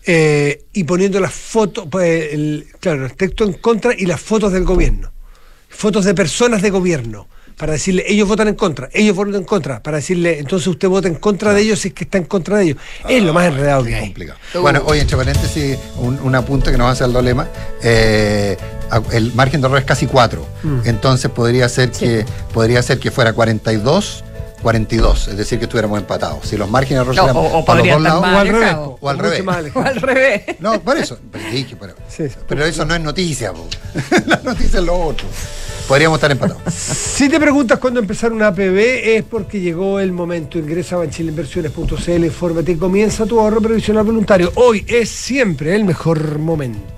eh, y poniendo las fotos, pues, el- claro, el texto en contra y las fotos del gobierno. Fotos de personas de gobierno. Para decirle, ellos votan en contra, ellos votan en contra, para decirle, entonces usted vota en contra de ellos si es que está en contra de ellos. es lo más enredado que hay. complicado. Bueno, hoy entre paréntesis, un, un apunte que nos hace el dolema. Eh, el margen de error es casi 4. Mm. Entonces podría ser que podría ser que fuera 42, 42, es decir, que estuviéramos empatados. Si los márgenes de error No, o- o para los dos lados, O al revés. O al revés. O al revés. No, por eso. Pero, dije, pero, Sí, sí. pero eso no es noticia. po. La noticia es lo otro. Podríamos estar empatados. Si te preguntas cuándo empezar una APB es porque llegó el momento. Ingresa a banchileinversiones.cl, infórmate y comienza tu ahorro previsional voluntario. Hoy es siempre el mejor momento.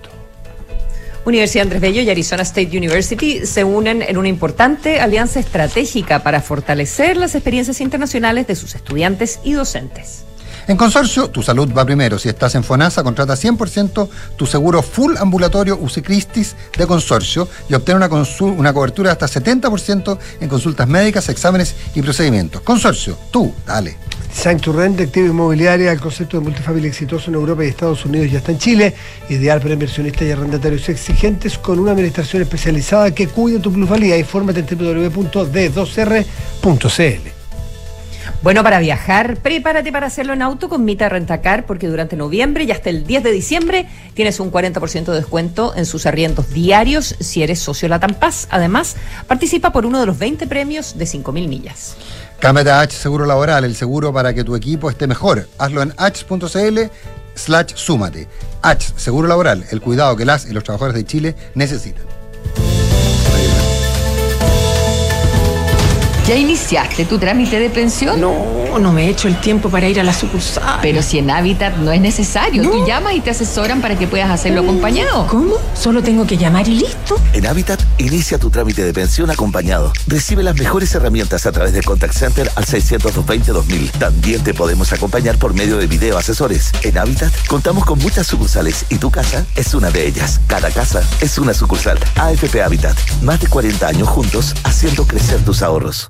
Universidad Andrés Bello y Arizona State University se unen en una importante alianza estratégica para fortalecer las experiencias internacionales de sus estudiantes y docentes. En Consorcio, tu salud va primero. Si estás en FONASA, contrata 100% tu seguro full ambulatorio UC Christis de Consorcio y obtén una, una cobertura de hasta 70% en consultas médicas, exámenes y procedimientos. Consorcio, tú, dale. Design to Rent de activo inmobiliaria, el concepto de multifamily exitoso en Europa y Estados Unidos ya está en Chile, ideal para inversionistas y arrendatarios exigentes con una administración especializada que cuide tu plusvalía. Infórmate en www.d2r.cl. Bueno, para viajar, prepárate para hacerlo en auto con Mita Rentacar, porque durante noviembre y hasta el 10 de diciembre tienes un 40% de descuento en sus arriendos diarios si eres socio Latam Paz. Además, participa por uno de los 20 premios de 5.000 millas. Cámbiate a H Seguro Laboral, el seguro para que tu equipo esté mejor. Hazlo en h.cl slash súmate. H Seguro Laboral, el cuidado que las y los trabajadores de Chile necesitan. ¿Ya iniciaste tu trámite de pensión? No, no me he hecho el tiempo para ir a la sucursal. Pero si en Habitat no es necesario, tú llamas y te asesoran para que puedas hacerlo acompañado. ¿Cómo? Solo tengo que llamar y listo. En Habitat, inicia tu trámite de pensión acompañado. Recibe las mejores herramientas a través del Contact Center al 620 También te podemos acompañar por medio de video asesores. En Habitat, contamos con muchas sucursales y tu casa es una de ellas. Cada casa es una sucursal. AFP Habitat, más de 40 años juntos haciendo crecer tus ahorros.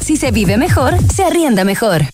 Si se vive mejor, se arrienda mejor.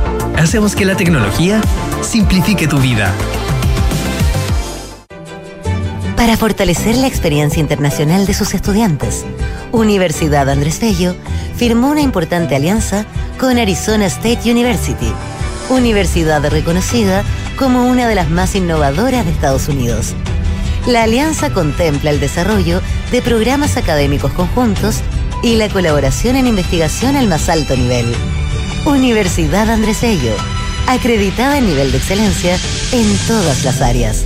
Hacemos que la tecnología simplifique tu vida. Para fortalecer la experiencia internacional de sus estudiantes, Universidad Andrés Bello firmó una importante alianza con Arizona State University, universidad reconocida como una de las más innovadoras de Estados Unidos. La alianza contempla el desarrollo de programas académicos conjuntos y la colaboración en investigación al más alto nivel. Universidad Andrés Bello, acreditada en nivel de excelencia en todas las áreas.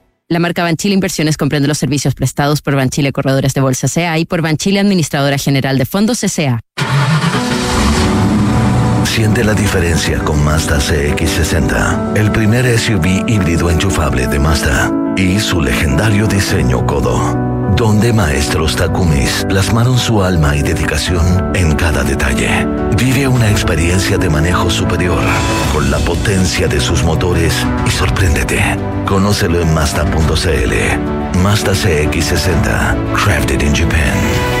La marca Banchile Inversiones comprende los servicios prestados por Banchile Corredores de Bolsa CA y por Banchile Administradora General de Fondos CA. Siente la diferencia con Mazda CX60, el primer SUV híbrido enchufable de Mazda y su legendario diseño codo donde maestros Takumis plasmaron su alma y dedicación en cada detalle. Vive una experiencia de manejo superior con la potencia de sus motores y sorpréndete. Conócelo en Mazda.cl. Mazda CX60, crafted in Japan.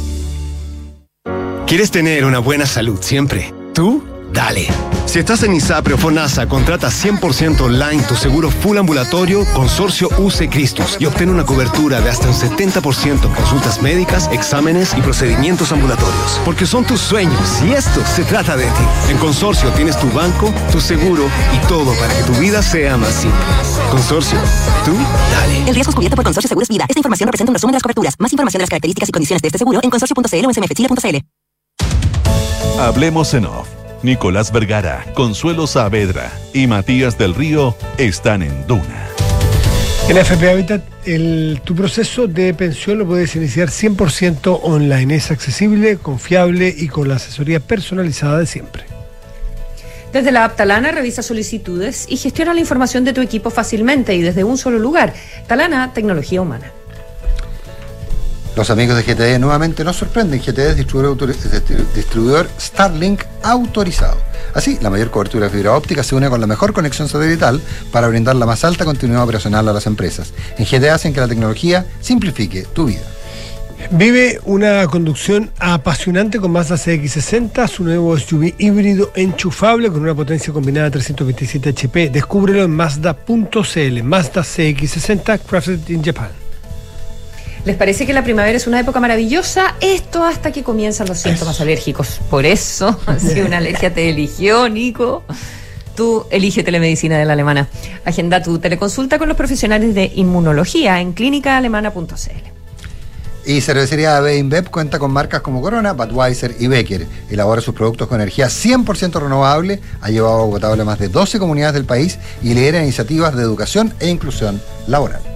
¿Quieres tener una buena salud siempre? Tú, dale. Si estás en ISAPRE o FONASA, contrata 100% online tu seguro full ambulatorio Consorcio UC Cristus y obtén una cobertura de hasta un 70% en consultas médicas, exámenes y procedimientos ambulatorios. Porque son tus sueños y esto se trata de ti. En Consorcio tienes tu banco, tu seguro y todo para que tu vida sea más simple. Consorcio, tú dale. El riesgo es cubierto por Consorcio Seguros Vida. Esta información representa un resumen de las coberturas. Más información de las características y condiciones de este seguro en consorcio.cl o en cmfchile.cl. Hablemos en off. Nicolás Vergara, Consuelo Saavedra y Matías del Río están en Duna. En FP Habitat, el, tu proceso de pensión lo puedes iniciar 100% online. Es accesible, confiable y con la asesoría personalizada de siempre. Desde la app Talana revisa solicitudes y gestiona la información de tu equipo fácilmente y desde un solo lugar. Talana, tecnología humana. Los amigos de GTD nuevamente nos sorprenden. GTD es distribuidor, Starlink autorizado. Así, la mayor cobertura de fibra óptica se une con la mejor conexión satelital para brindar la más alta continuidad operacional a las empresas. En GTD hacen que la tecnología simplifique tu vida. Vive una conducción apasionante con Mazda CX60, su nuevo SUV híbrido enchufable con una potencia combinada de 327 HP. Descúbrelo en Mazda.cl. Mazda CX60 Crafted in Japan. ¿Les parece que la primavera es una época maravillosa? Esto hasta que comienzan los síntomas alérgicos. Por eso, si una alergia te eligió, Nico, tú elige telemedicina de la alemana. Agenda tu teleconsulta con los profesionales de inmunología en clínicaalemana.cl. Y Cervecería AB InBev cuenta con marcas como Corona, Budweiser y Becker. Elabora sus productos con energía 100% renovable, ha llevado agua potable a más de 12 comunidades del país y lidera iniciativas de educación e inclusión laboral.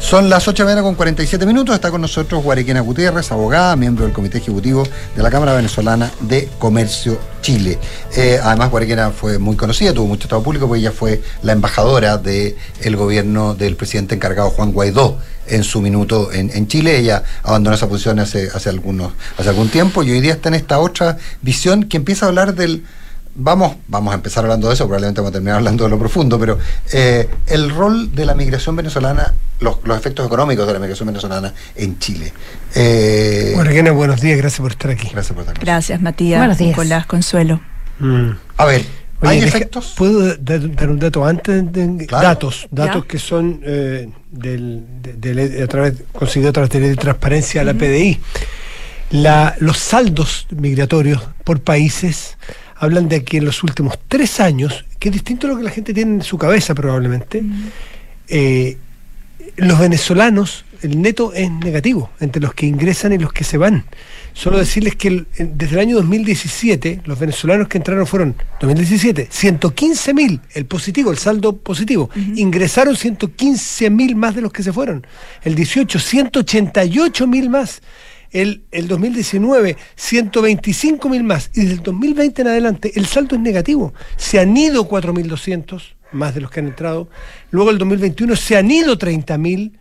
Son las 8 de la mañana con 47 minutos. Está con nosotros Guarequena Gutiérrez, abogada, miembro del Comité Ejecutivo de la Cámara Venezolana de Comercio Chile. Eh, además, Guarequena fue muy conocida, tuvo mucho estado público, porque ella fue la embajadora del gobierno del presidente encargado Juan Guaidó en su minuto en, Chile. Ella abandonó esa posición hace, hace, algunos, hace algún tiempo y hoy día está en esta otra visión que empieza a hablar del vamos, vamos a empezar hablando de eso, probablemente vamos a terminar hablando de lo profundo, pero eh, el rol de la migración venezolana, los, efectos económicos de la migración venezolana en Chile. Eh, bueno, buenos días, gracias por estar aquí. Gracias por estar aquí. Gracias, Matías, buenos días. Nicolás, Consuelo. Mm. A ver, ¿hay efectos? ¿Puedo dar, un dato antes? De, Datos, datos que son eh, del, de, a través, conseguido a través de, transparencia a la PDI. La, los saldos migratorios por países hablan de que en los últimos tres años, que es distinto a lo que la gente tiene en su cabeza probablemente, eh, los venezolanos, el neto es negativo entre los que ingresan y los que se van. Solo decirles que el- desde el año 2017, los venezolanos que entraron fueron, 2017, 115 mil, el positivo, el saldo positivo. Ingresaron 115 mil más de los que se fueron. El 18, 188 mil más. El, el 2019, 125 mil más. Y desde el 2020 en adelante, el saldo es negativo. Se han ido 4.200 más de los que han entrado. Luego el 2021 se han ido 30.000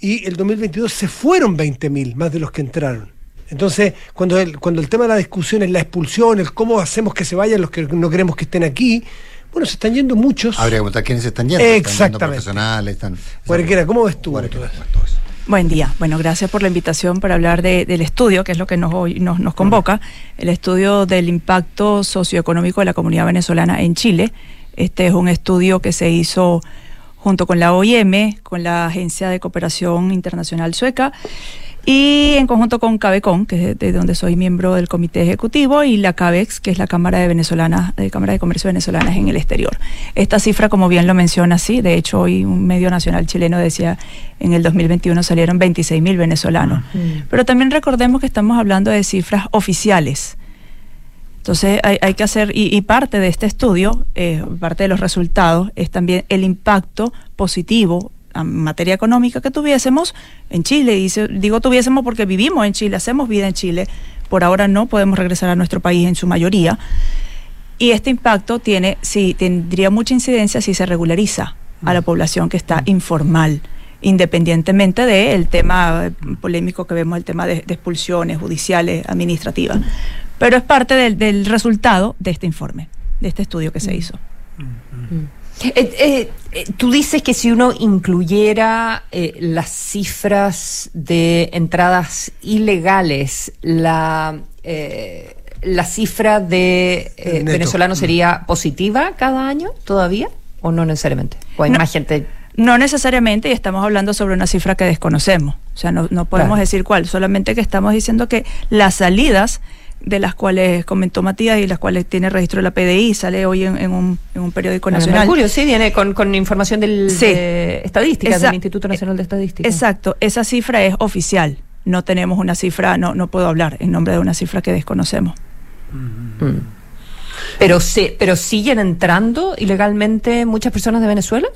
y el 2022 se fueron 20.000 más de los que entraron. Entonces, cuando el, cuando el tema de la discusión es la expulsión, el cómo hacemos que se vayan los que no queremos que estén aquí, bueno, se están yendo muchos. Habría que preguntar quiénes están yendo. Están yendo Exactamente. profesionales, están. ¿cómo ves tú todo eso? Buen día. Bueno, gracias por la invitación para hablar de- del estudio, que es lo que nos, hoy nos, nos convoca, el estudio del impacto socioeconómico de la comunidad venezolana en Chile. Este es un estudio que se hizo junto con la OIM, con la Agencia de Cooperación Internacional Sueca y en conjunto con CABECON, que es de donde soy miembro del comité ejecutivo, y la CABEX, que es la Cámara de Venezolanas, de Cámara de Comercio Venezolanas en el exterior. Esta cifra, como bien lo menciona, sí, de hecho hoy un medio nacional chileno decía en el 2021 salieron 26 mil venezolanos. Pero también recordemos que estamos hablando de cifras oficiales. Entonces hay, hay que hacer, y, y parte de este estudio, eh, parte de los resultados, es también el impacto positivo materia económica que tuviésemos en Chile. Y se- digo tuviésemos porque vivimos en Chile, hacemos vida en Chile. Por ahora no podemos regresar a nuestro país en su mayoría. Y este impacto tiene, sí, tendría mucha incidencia si se regulariza a la población que está informal, independientemente del tema polémico que vemos, el tema de, de expulsiones judiciales, administrativas. Pero es parte del, del resultado de este informe, de este estudio que se hizo. Eh, eh, eh, tú dices que si uno incluyera eh, las cifras de entradas ilegales, la, eh, la cifra de eh, venezolanos sería positiva cada año todavía o no necesariamente? ¿O hay No. más gente? No necesariamente, y estamos hablando sobre una cifra que desconocemos. O sea, no, no podemos Claro. decir cuál, solamente que estamos diciendo que las salidas de las cuales comentó Matías y las cuales tiene registro la PDI, sale hoy en, en un, en un periódico En el nacional. Mercurio, sí, viene con, con información del, Sí. de estadísticas Esa- del Instituto Nacional de Estadística. Exacto, esa cifra es oficial. No tenemos una cifra, no, no puedo hablar en nombre de una cifra que desconocemos. Pero, se, pero siguen entrando ilegalmente muchas personas de Venezuela.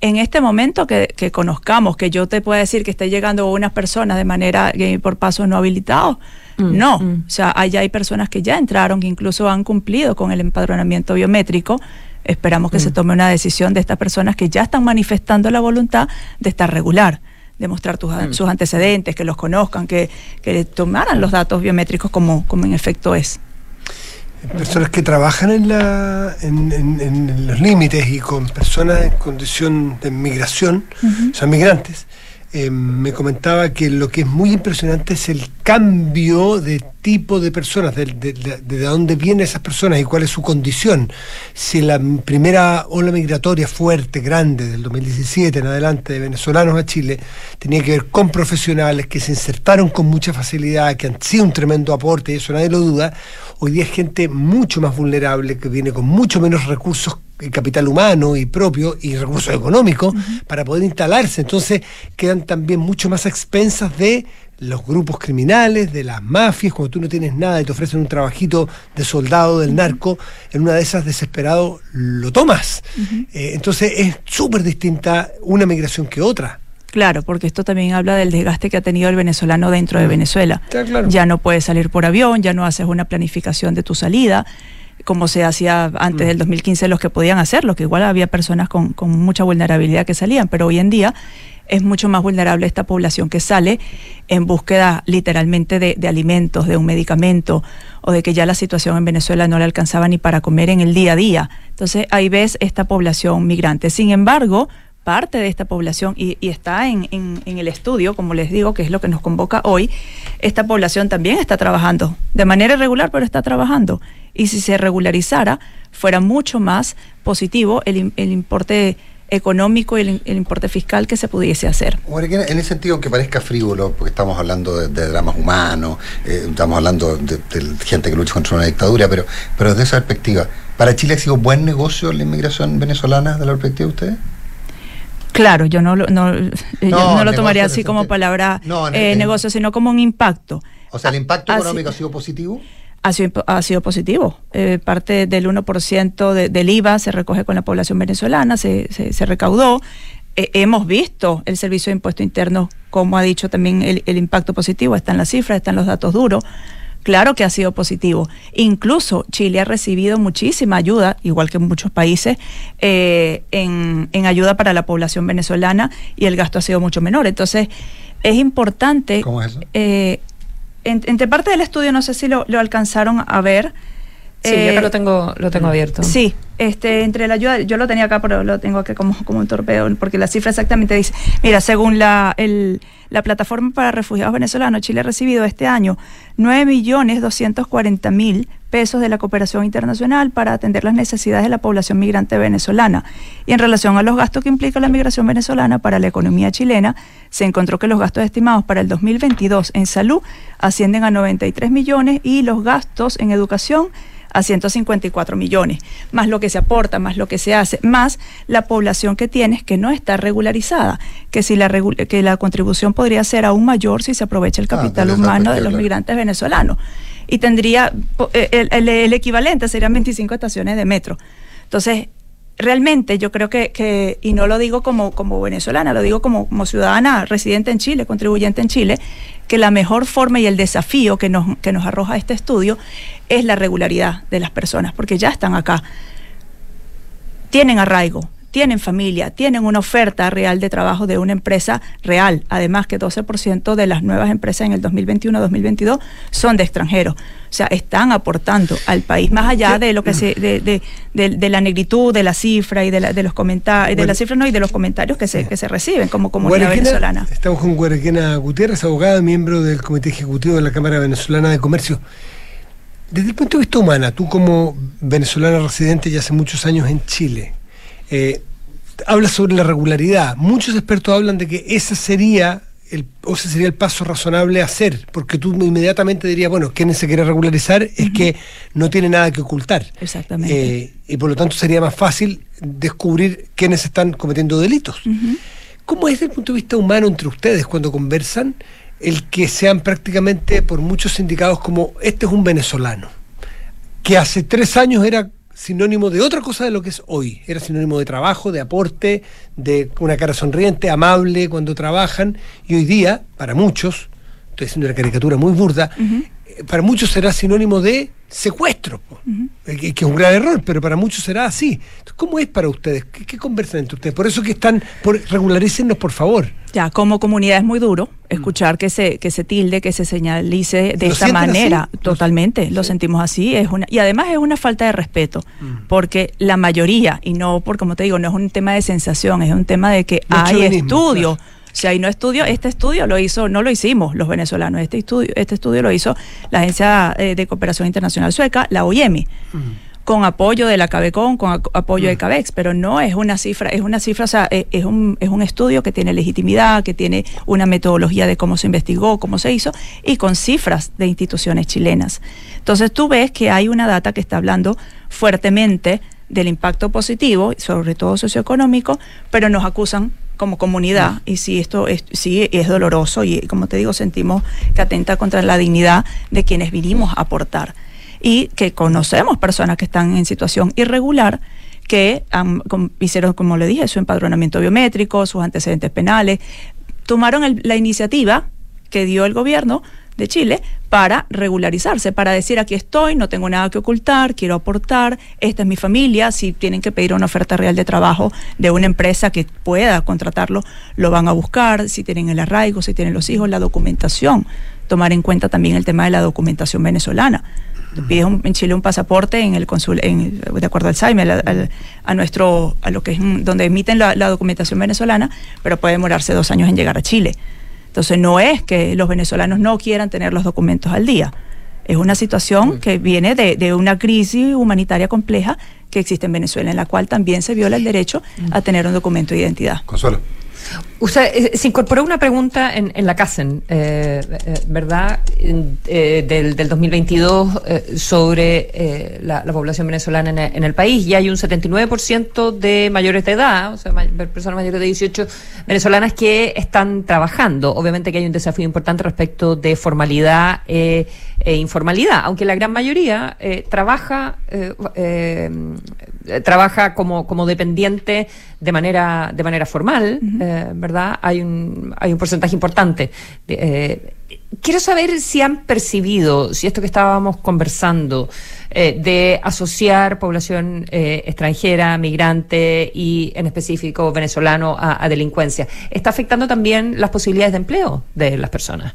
En este momento que, que conozcamos, que yo te pueda decir que esté llegando unas personas de manera por pasos no habilitados, Mm, no. O sea, allá hay personas que ya entraron, que incluso han cumplido con el empadronamiento biométrico. Esperamos que se tome una decisión de estas personas que ya están manifestando la voluntad de estar regular, de mostrar tus- Mm. sus antecedentes, que los conozcan, que, que tomaran los datos biométricos como, como en efecto es. personas que trabajan en, la, en, en- en los límites y con personas en condición de migración, o sea, migrantes, eh, me comentaba que lo que es muy impresionante es el cambio de tipo de personas, de, de- de- de dónde vienen esas personas y cuál es su condición. Si la primera ola migratoria fuerte, grande, del 2017 en adelante, de venezolanos a Chile, tenía que ver con profesionales que se insertaron con mucha facilidad, que han sido un tremendo aporte, y eso nadie lo duda, hoy día es gente mucho más vulnerable, que viene con mucho menos recursos capital humano y propio y recursos económicos para poder instalarse. Entonces quedan también mucho más expensas de los grupos criminales, de las mafias, cuando tú no tienes nada y te ofrecen un trabajito de soldado del narco, en una de esas desesperado lo tomas. Eh, entonces es súper distinta una migración que otra. Claro, porque esto también habla del desgaste que ha tenido el venezolano dentro de Venezuela. Ya no puedes salir por avión, ya no haces una planificación de tu salida, como se hacía antes del 2015 los que podían hacerlo, que igual había personas con, con mucha vulnerabilidad que salían, pero hoy en día es mucho más vulnerable esta población que sale en búsqueda literalmente de, de alimentos, de un medicamento o de que ya la situación en Venezuela no le alcanzaba ni para comer en el día a día. Entonces ahí ves esta población migrante. Sin embargo, parte de esta población, y, y está en, en- en el estudio, como les digo, que es lo que nos convoca hoy, esta población también está trabajando de manera irregular, pero está trabajando. Y si se regularizara, fuera mucho más positivo el, el importe económico y el, el importe fiscal que se pudiese hacer. En ese sentido, aunque parezca frívolo, porque estamos hablando de, de dramas humanos, eh, estamos hablando de, de gente que lucha contra una dictadura, pero, pero desde esa perspectiva, ¿para Chile ha sido buen negocio la inmigración venezolana, de la perspectiva de ustedes? Claro, yo no, lo- no, yo no lo tomaría así como palabra No, eh, negocio, sino como un impacto. O sea, el impacto Ah, económico sí. ha sido positivo. Ha sido, ha sido positivo. Eh, parte del 1% de- del IVA se recoge con la población venezolana, se, se- se recaudó. Eh, hemos visto el Servicio de Impuesto Interno, como ha dicho también el, el impacto positivo, están las cifras, están los datos duros. Claro que ha sido positivo. Incluso Chile ha recibido muchísima ayuda, igual que muchos países, eh, en, en ayuda para la población venezolana y el gasto ha sido mucho menor. Entonces, es importante... ¿Cómo es eso? eh, en- entre parte del estudio, no sé si lo, lo alcanzaron a ver. Sí, yo acá lo tengo, lo tengo abierto. Eh, Sí, este, entre la ayuda, yo lo tenía acá, pero lo tengo acá como, como un torpeo, porque la cifra exactamente dice, mira, según la, el- la plataforma para refugiados venezolanos, Chile ha recibido este año 9.240.000 pesos de la cooperación internacional para atender las necesidades de la población migrante venezolana. Y en relación a los gastos que implica la migración venezolana para la economía chilena, se encontró que los gastos estimados para el 2022 en salud ascienden a 93 millones y los gastos en educación a 154 millones, más lo que se aporta, más lo que se hace, más la población que tienes que no está regularizada, que si la que la contribución podría ser aún mayor si se aprovecha el Ah, capital humano de los migrantes venezolanos. Y tendría, eh, el, el- el equivalente serían 25 estaciones de metro. Entonces, realmente yo creo que, que y no lo digo como, como venezolana, lo digo como, como ciudadana residente en Chile, contribuyente en Chile, que la mejor forma y el desafío que nos, que nos arroja este estudio es la regularidad de las personas, porque ya están acá, tienen arraigo, tienen familia, tienen una oferta real de trabajo de una empresa real. Además que 12% de las nuevas empresas en el 2021-2022 son de extranjeros. O sea, están aportando al país, más allá de lo que se, de, de, de- de la negritud, de la cifra y de, la- de los comentarios, de la cifra no, y de los comentarios que se, que se reciben como comunidad Guarequena- venezolana. Estamos con Guarequena Gutiérrez, abogada, miembro del Comité Ejecutivo de la Cámara Venezolana de Comercio. Desde el punto de vista humano, tú como venezolana residente ya hace muchos años en Chile, eh, hablas sobre la regularidad. Muchos expertos hablan de que ese sería el, o ese sería el paso razonable a hacer, porque tú inmediatamente dirías, bueno, quienes se quiere regularizar es que no tiene nada que ocultar. Exactamente. Eh, y por lo tanto sería más fácil descubrir quiénes están cometiendo delitos. ¿Cómo es desde el punto de vista humano entre ustedes cuando conversan el que sean prácticamente por muchos indicados como este es un venezolano? Que hace tres años era sinónimo de otra cosa de lo que es hoy. Era sinónimo de trabajo, de aporte, de una cara sonriente, amable cuando trabajan. Y hoy día, para muchos, estoy haciendo una caricatura muy burda, eh, para muchos será sinónimo de secuestro. Eh, que, es un gran error, pero para muchos será así. ¿Cómo es para ustedes? ¿Qué, qué conversan entre ustedes? Por eso que están, por, regularícennos, por favor. Ya, como comunidad es muy duro escuchar que se, que se tilde, que se señalice de ¿Lo esta manera. así? Totalmente, lo sentimos así. Es una, y además es una falta de respeto, Mm. porque la mayoría, y no por como te digo, no es un tema de sensación, es un tema de que hay estudios. Si hay no estudio, este estudio lo hizo, no lo hicimos los venezolanos, este estudio, este estudio lo hizo la Agencia eh, de Cooperación Internacional Sueca, la OIEMI con apoyo de la CABECON, con apoyo de CABEX, pero no es una cifra, es una cifra, o sea, e- es, un, es un estudio que tiene legitimidad, que tiene una metodología de cómo se investigó, cómo se hizo, y con cifras de instituciones chilenas. Entonces tú ves que hay una data que está hablando fuertemente del impacto positivo, sobre todo socioeconómico, pero nos acusan como comunidad y sí esto es, sí es doloroso y como te digo sentimos que atenta contra la dignidad de quienes vinimos a aportar. Y que conocemos personas que están en situación irregular que com- hicieron, como le dije, su empadronamiento biométrico, sus antecedentes penales, tomaron el- la iniciativa que dio el gobierno de Chile para regularizarse, para decir aquí estoy, no tengo nada que ocultar, quiero aportar, esta es mi familia, si tienen que pedir una oferta real de trabajo de una empresa que pueda contratarlo, lo van a buscar, si tienen el arraigo, si tienen los hijos, la documentación, tomar en cuenta también el tema de la documentación venezolana. Pides en Chile un pasaporte en el consul, en, de acuerdo al SAIME, al- al- a nuestro, a lo que es donde emiten la, la documentación venezolana, pero puede demorarse dos años en llegar a Chile. Entonces no es que los venezolanos no quieran tener los documentos al día. Es una situación que viene de, de una crisis humanitaria compleja que existe en Venezuela, en la cual también se viola el derecho a tener un documento de identidad. Consuelo. Usted, eh, se incorporó una pregunta en, en la CASEN, eh, eh, ¿verdad? Eh, del, del 2022 eh, sobre eh, la, la población venezolana en, el país. Y hay un 79% de mayores de edad, o sea, may- personas mayores de 18 venezolanas que están trabajando. Obviamente que hay un desafío importante respecto de formalidad e informalidad, aunque la gran mayoría trabaja trabaja como, como dependiente de manera de manera formal, eh, ¿verdad? Hay un hay un porcentaje importante. de, eh, quiero saber si han percibido, si esto que estábamos conversando eh, de asociar población eh, extranjera, migrante y en específico venezolano a, a delincuencia, está afectando también las posibilidades de empleo de las personas.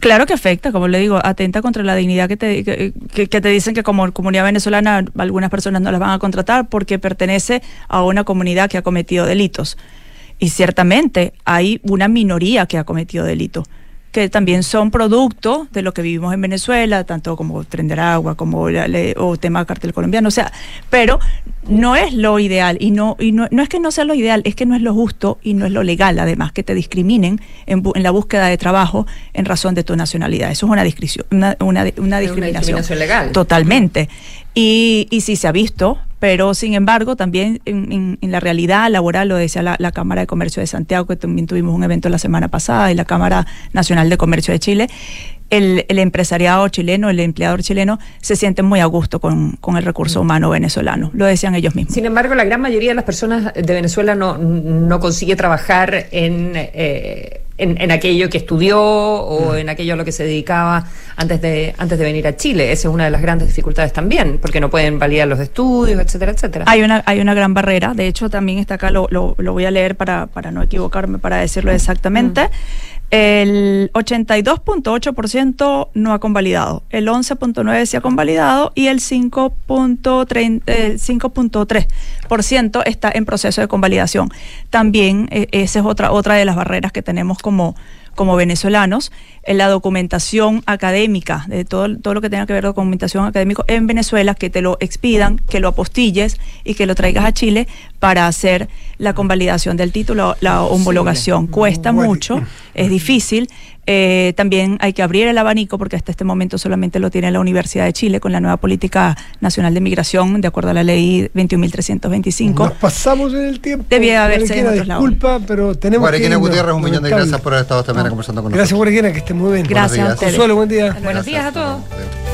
Claro que afecta, como le digo, atenta contra la dignidad que te, que, que- te dicen que como comunidad venezolana algunas personas no las van a contratar porque pertenece a una comunidad que ha cometido delitos. Y ciertamente hay una minoría que ha cometido delitos, que también son producto de lo que vivimos en Venezuela, tanto como Tren de Aragua, como la- le- o tema cartel colombiano, o sea, pero no es lo ideal y no y no, no es que no sea lo ideal, es que no es lo justo y no es lo legal, además, que te discriminen en, bu- en la búsqueda de trabajo en razón de tu nacionalidad. Eso es una, discriminación una, una, una discriminación. discriminación legal. Totalmente. Y, y sí se ha visto, pero sin embargo también en, en- en la realidad laboral, lo decía la, la Cámara de Comercio de Santiago, que también tuvimos un evento la semana pasada, y la Cámara Nacional de Comercio de Chile, el, el empresariado chileno, el empleador chileno, se sienten muy a gusto con, con el recurso humano venezolano. Lo decían ellos mismos. Sin embargo, la gran mayoría de las personas de Venezuela no, no consigue trabajar en, eh, en, en aquello que estudió o en aquello a lo que se dedicaba antes de, antes de venir a Chile. Esa es una de las grandes dificultades también, porque no pueden validar los estudios, etcétera, etcétera. Hay una, hay una gran barrera, de hecho también está acá, lo, lo, lo voy a leer para, para no equivocarme, para decirlo exactamente. El 82.8% no ha convalidado, el 11.9% sí ha convalidado y el 5.3% el 5.3% está en proceso de convalidación. También eh, esa es otra, otra de las barreras que tenemos como, como venezolanos, en la documentación académica, de todo, todo lo que tenga que ver con documentación académica en Venezuela, que te lo expidan, que lo apostilles y que lo traigas a Chile para hacer la convalidación del título, la homologación. Cuesta mucho, es difícil. Eh, también hay que abrir el abanico porque hasta este momento solamente lo tiene la Universidad de Chile con la nueva política nacional de migración, de acuerdo a la ley 21.325. Nos pasamos en el tiempo. Debía haberse en Guarequena, otros lados. disculpa, pero tenemos que... Gutiérrez, un millón de gracias por haber estado esta mañana conversando con Gracias, nosotros. Guarequena, que esté muy bien. Gracias a ustedes. Consuelo, buen día. Buenos días a todos.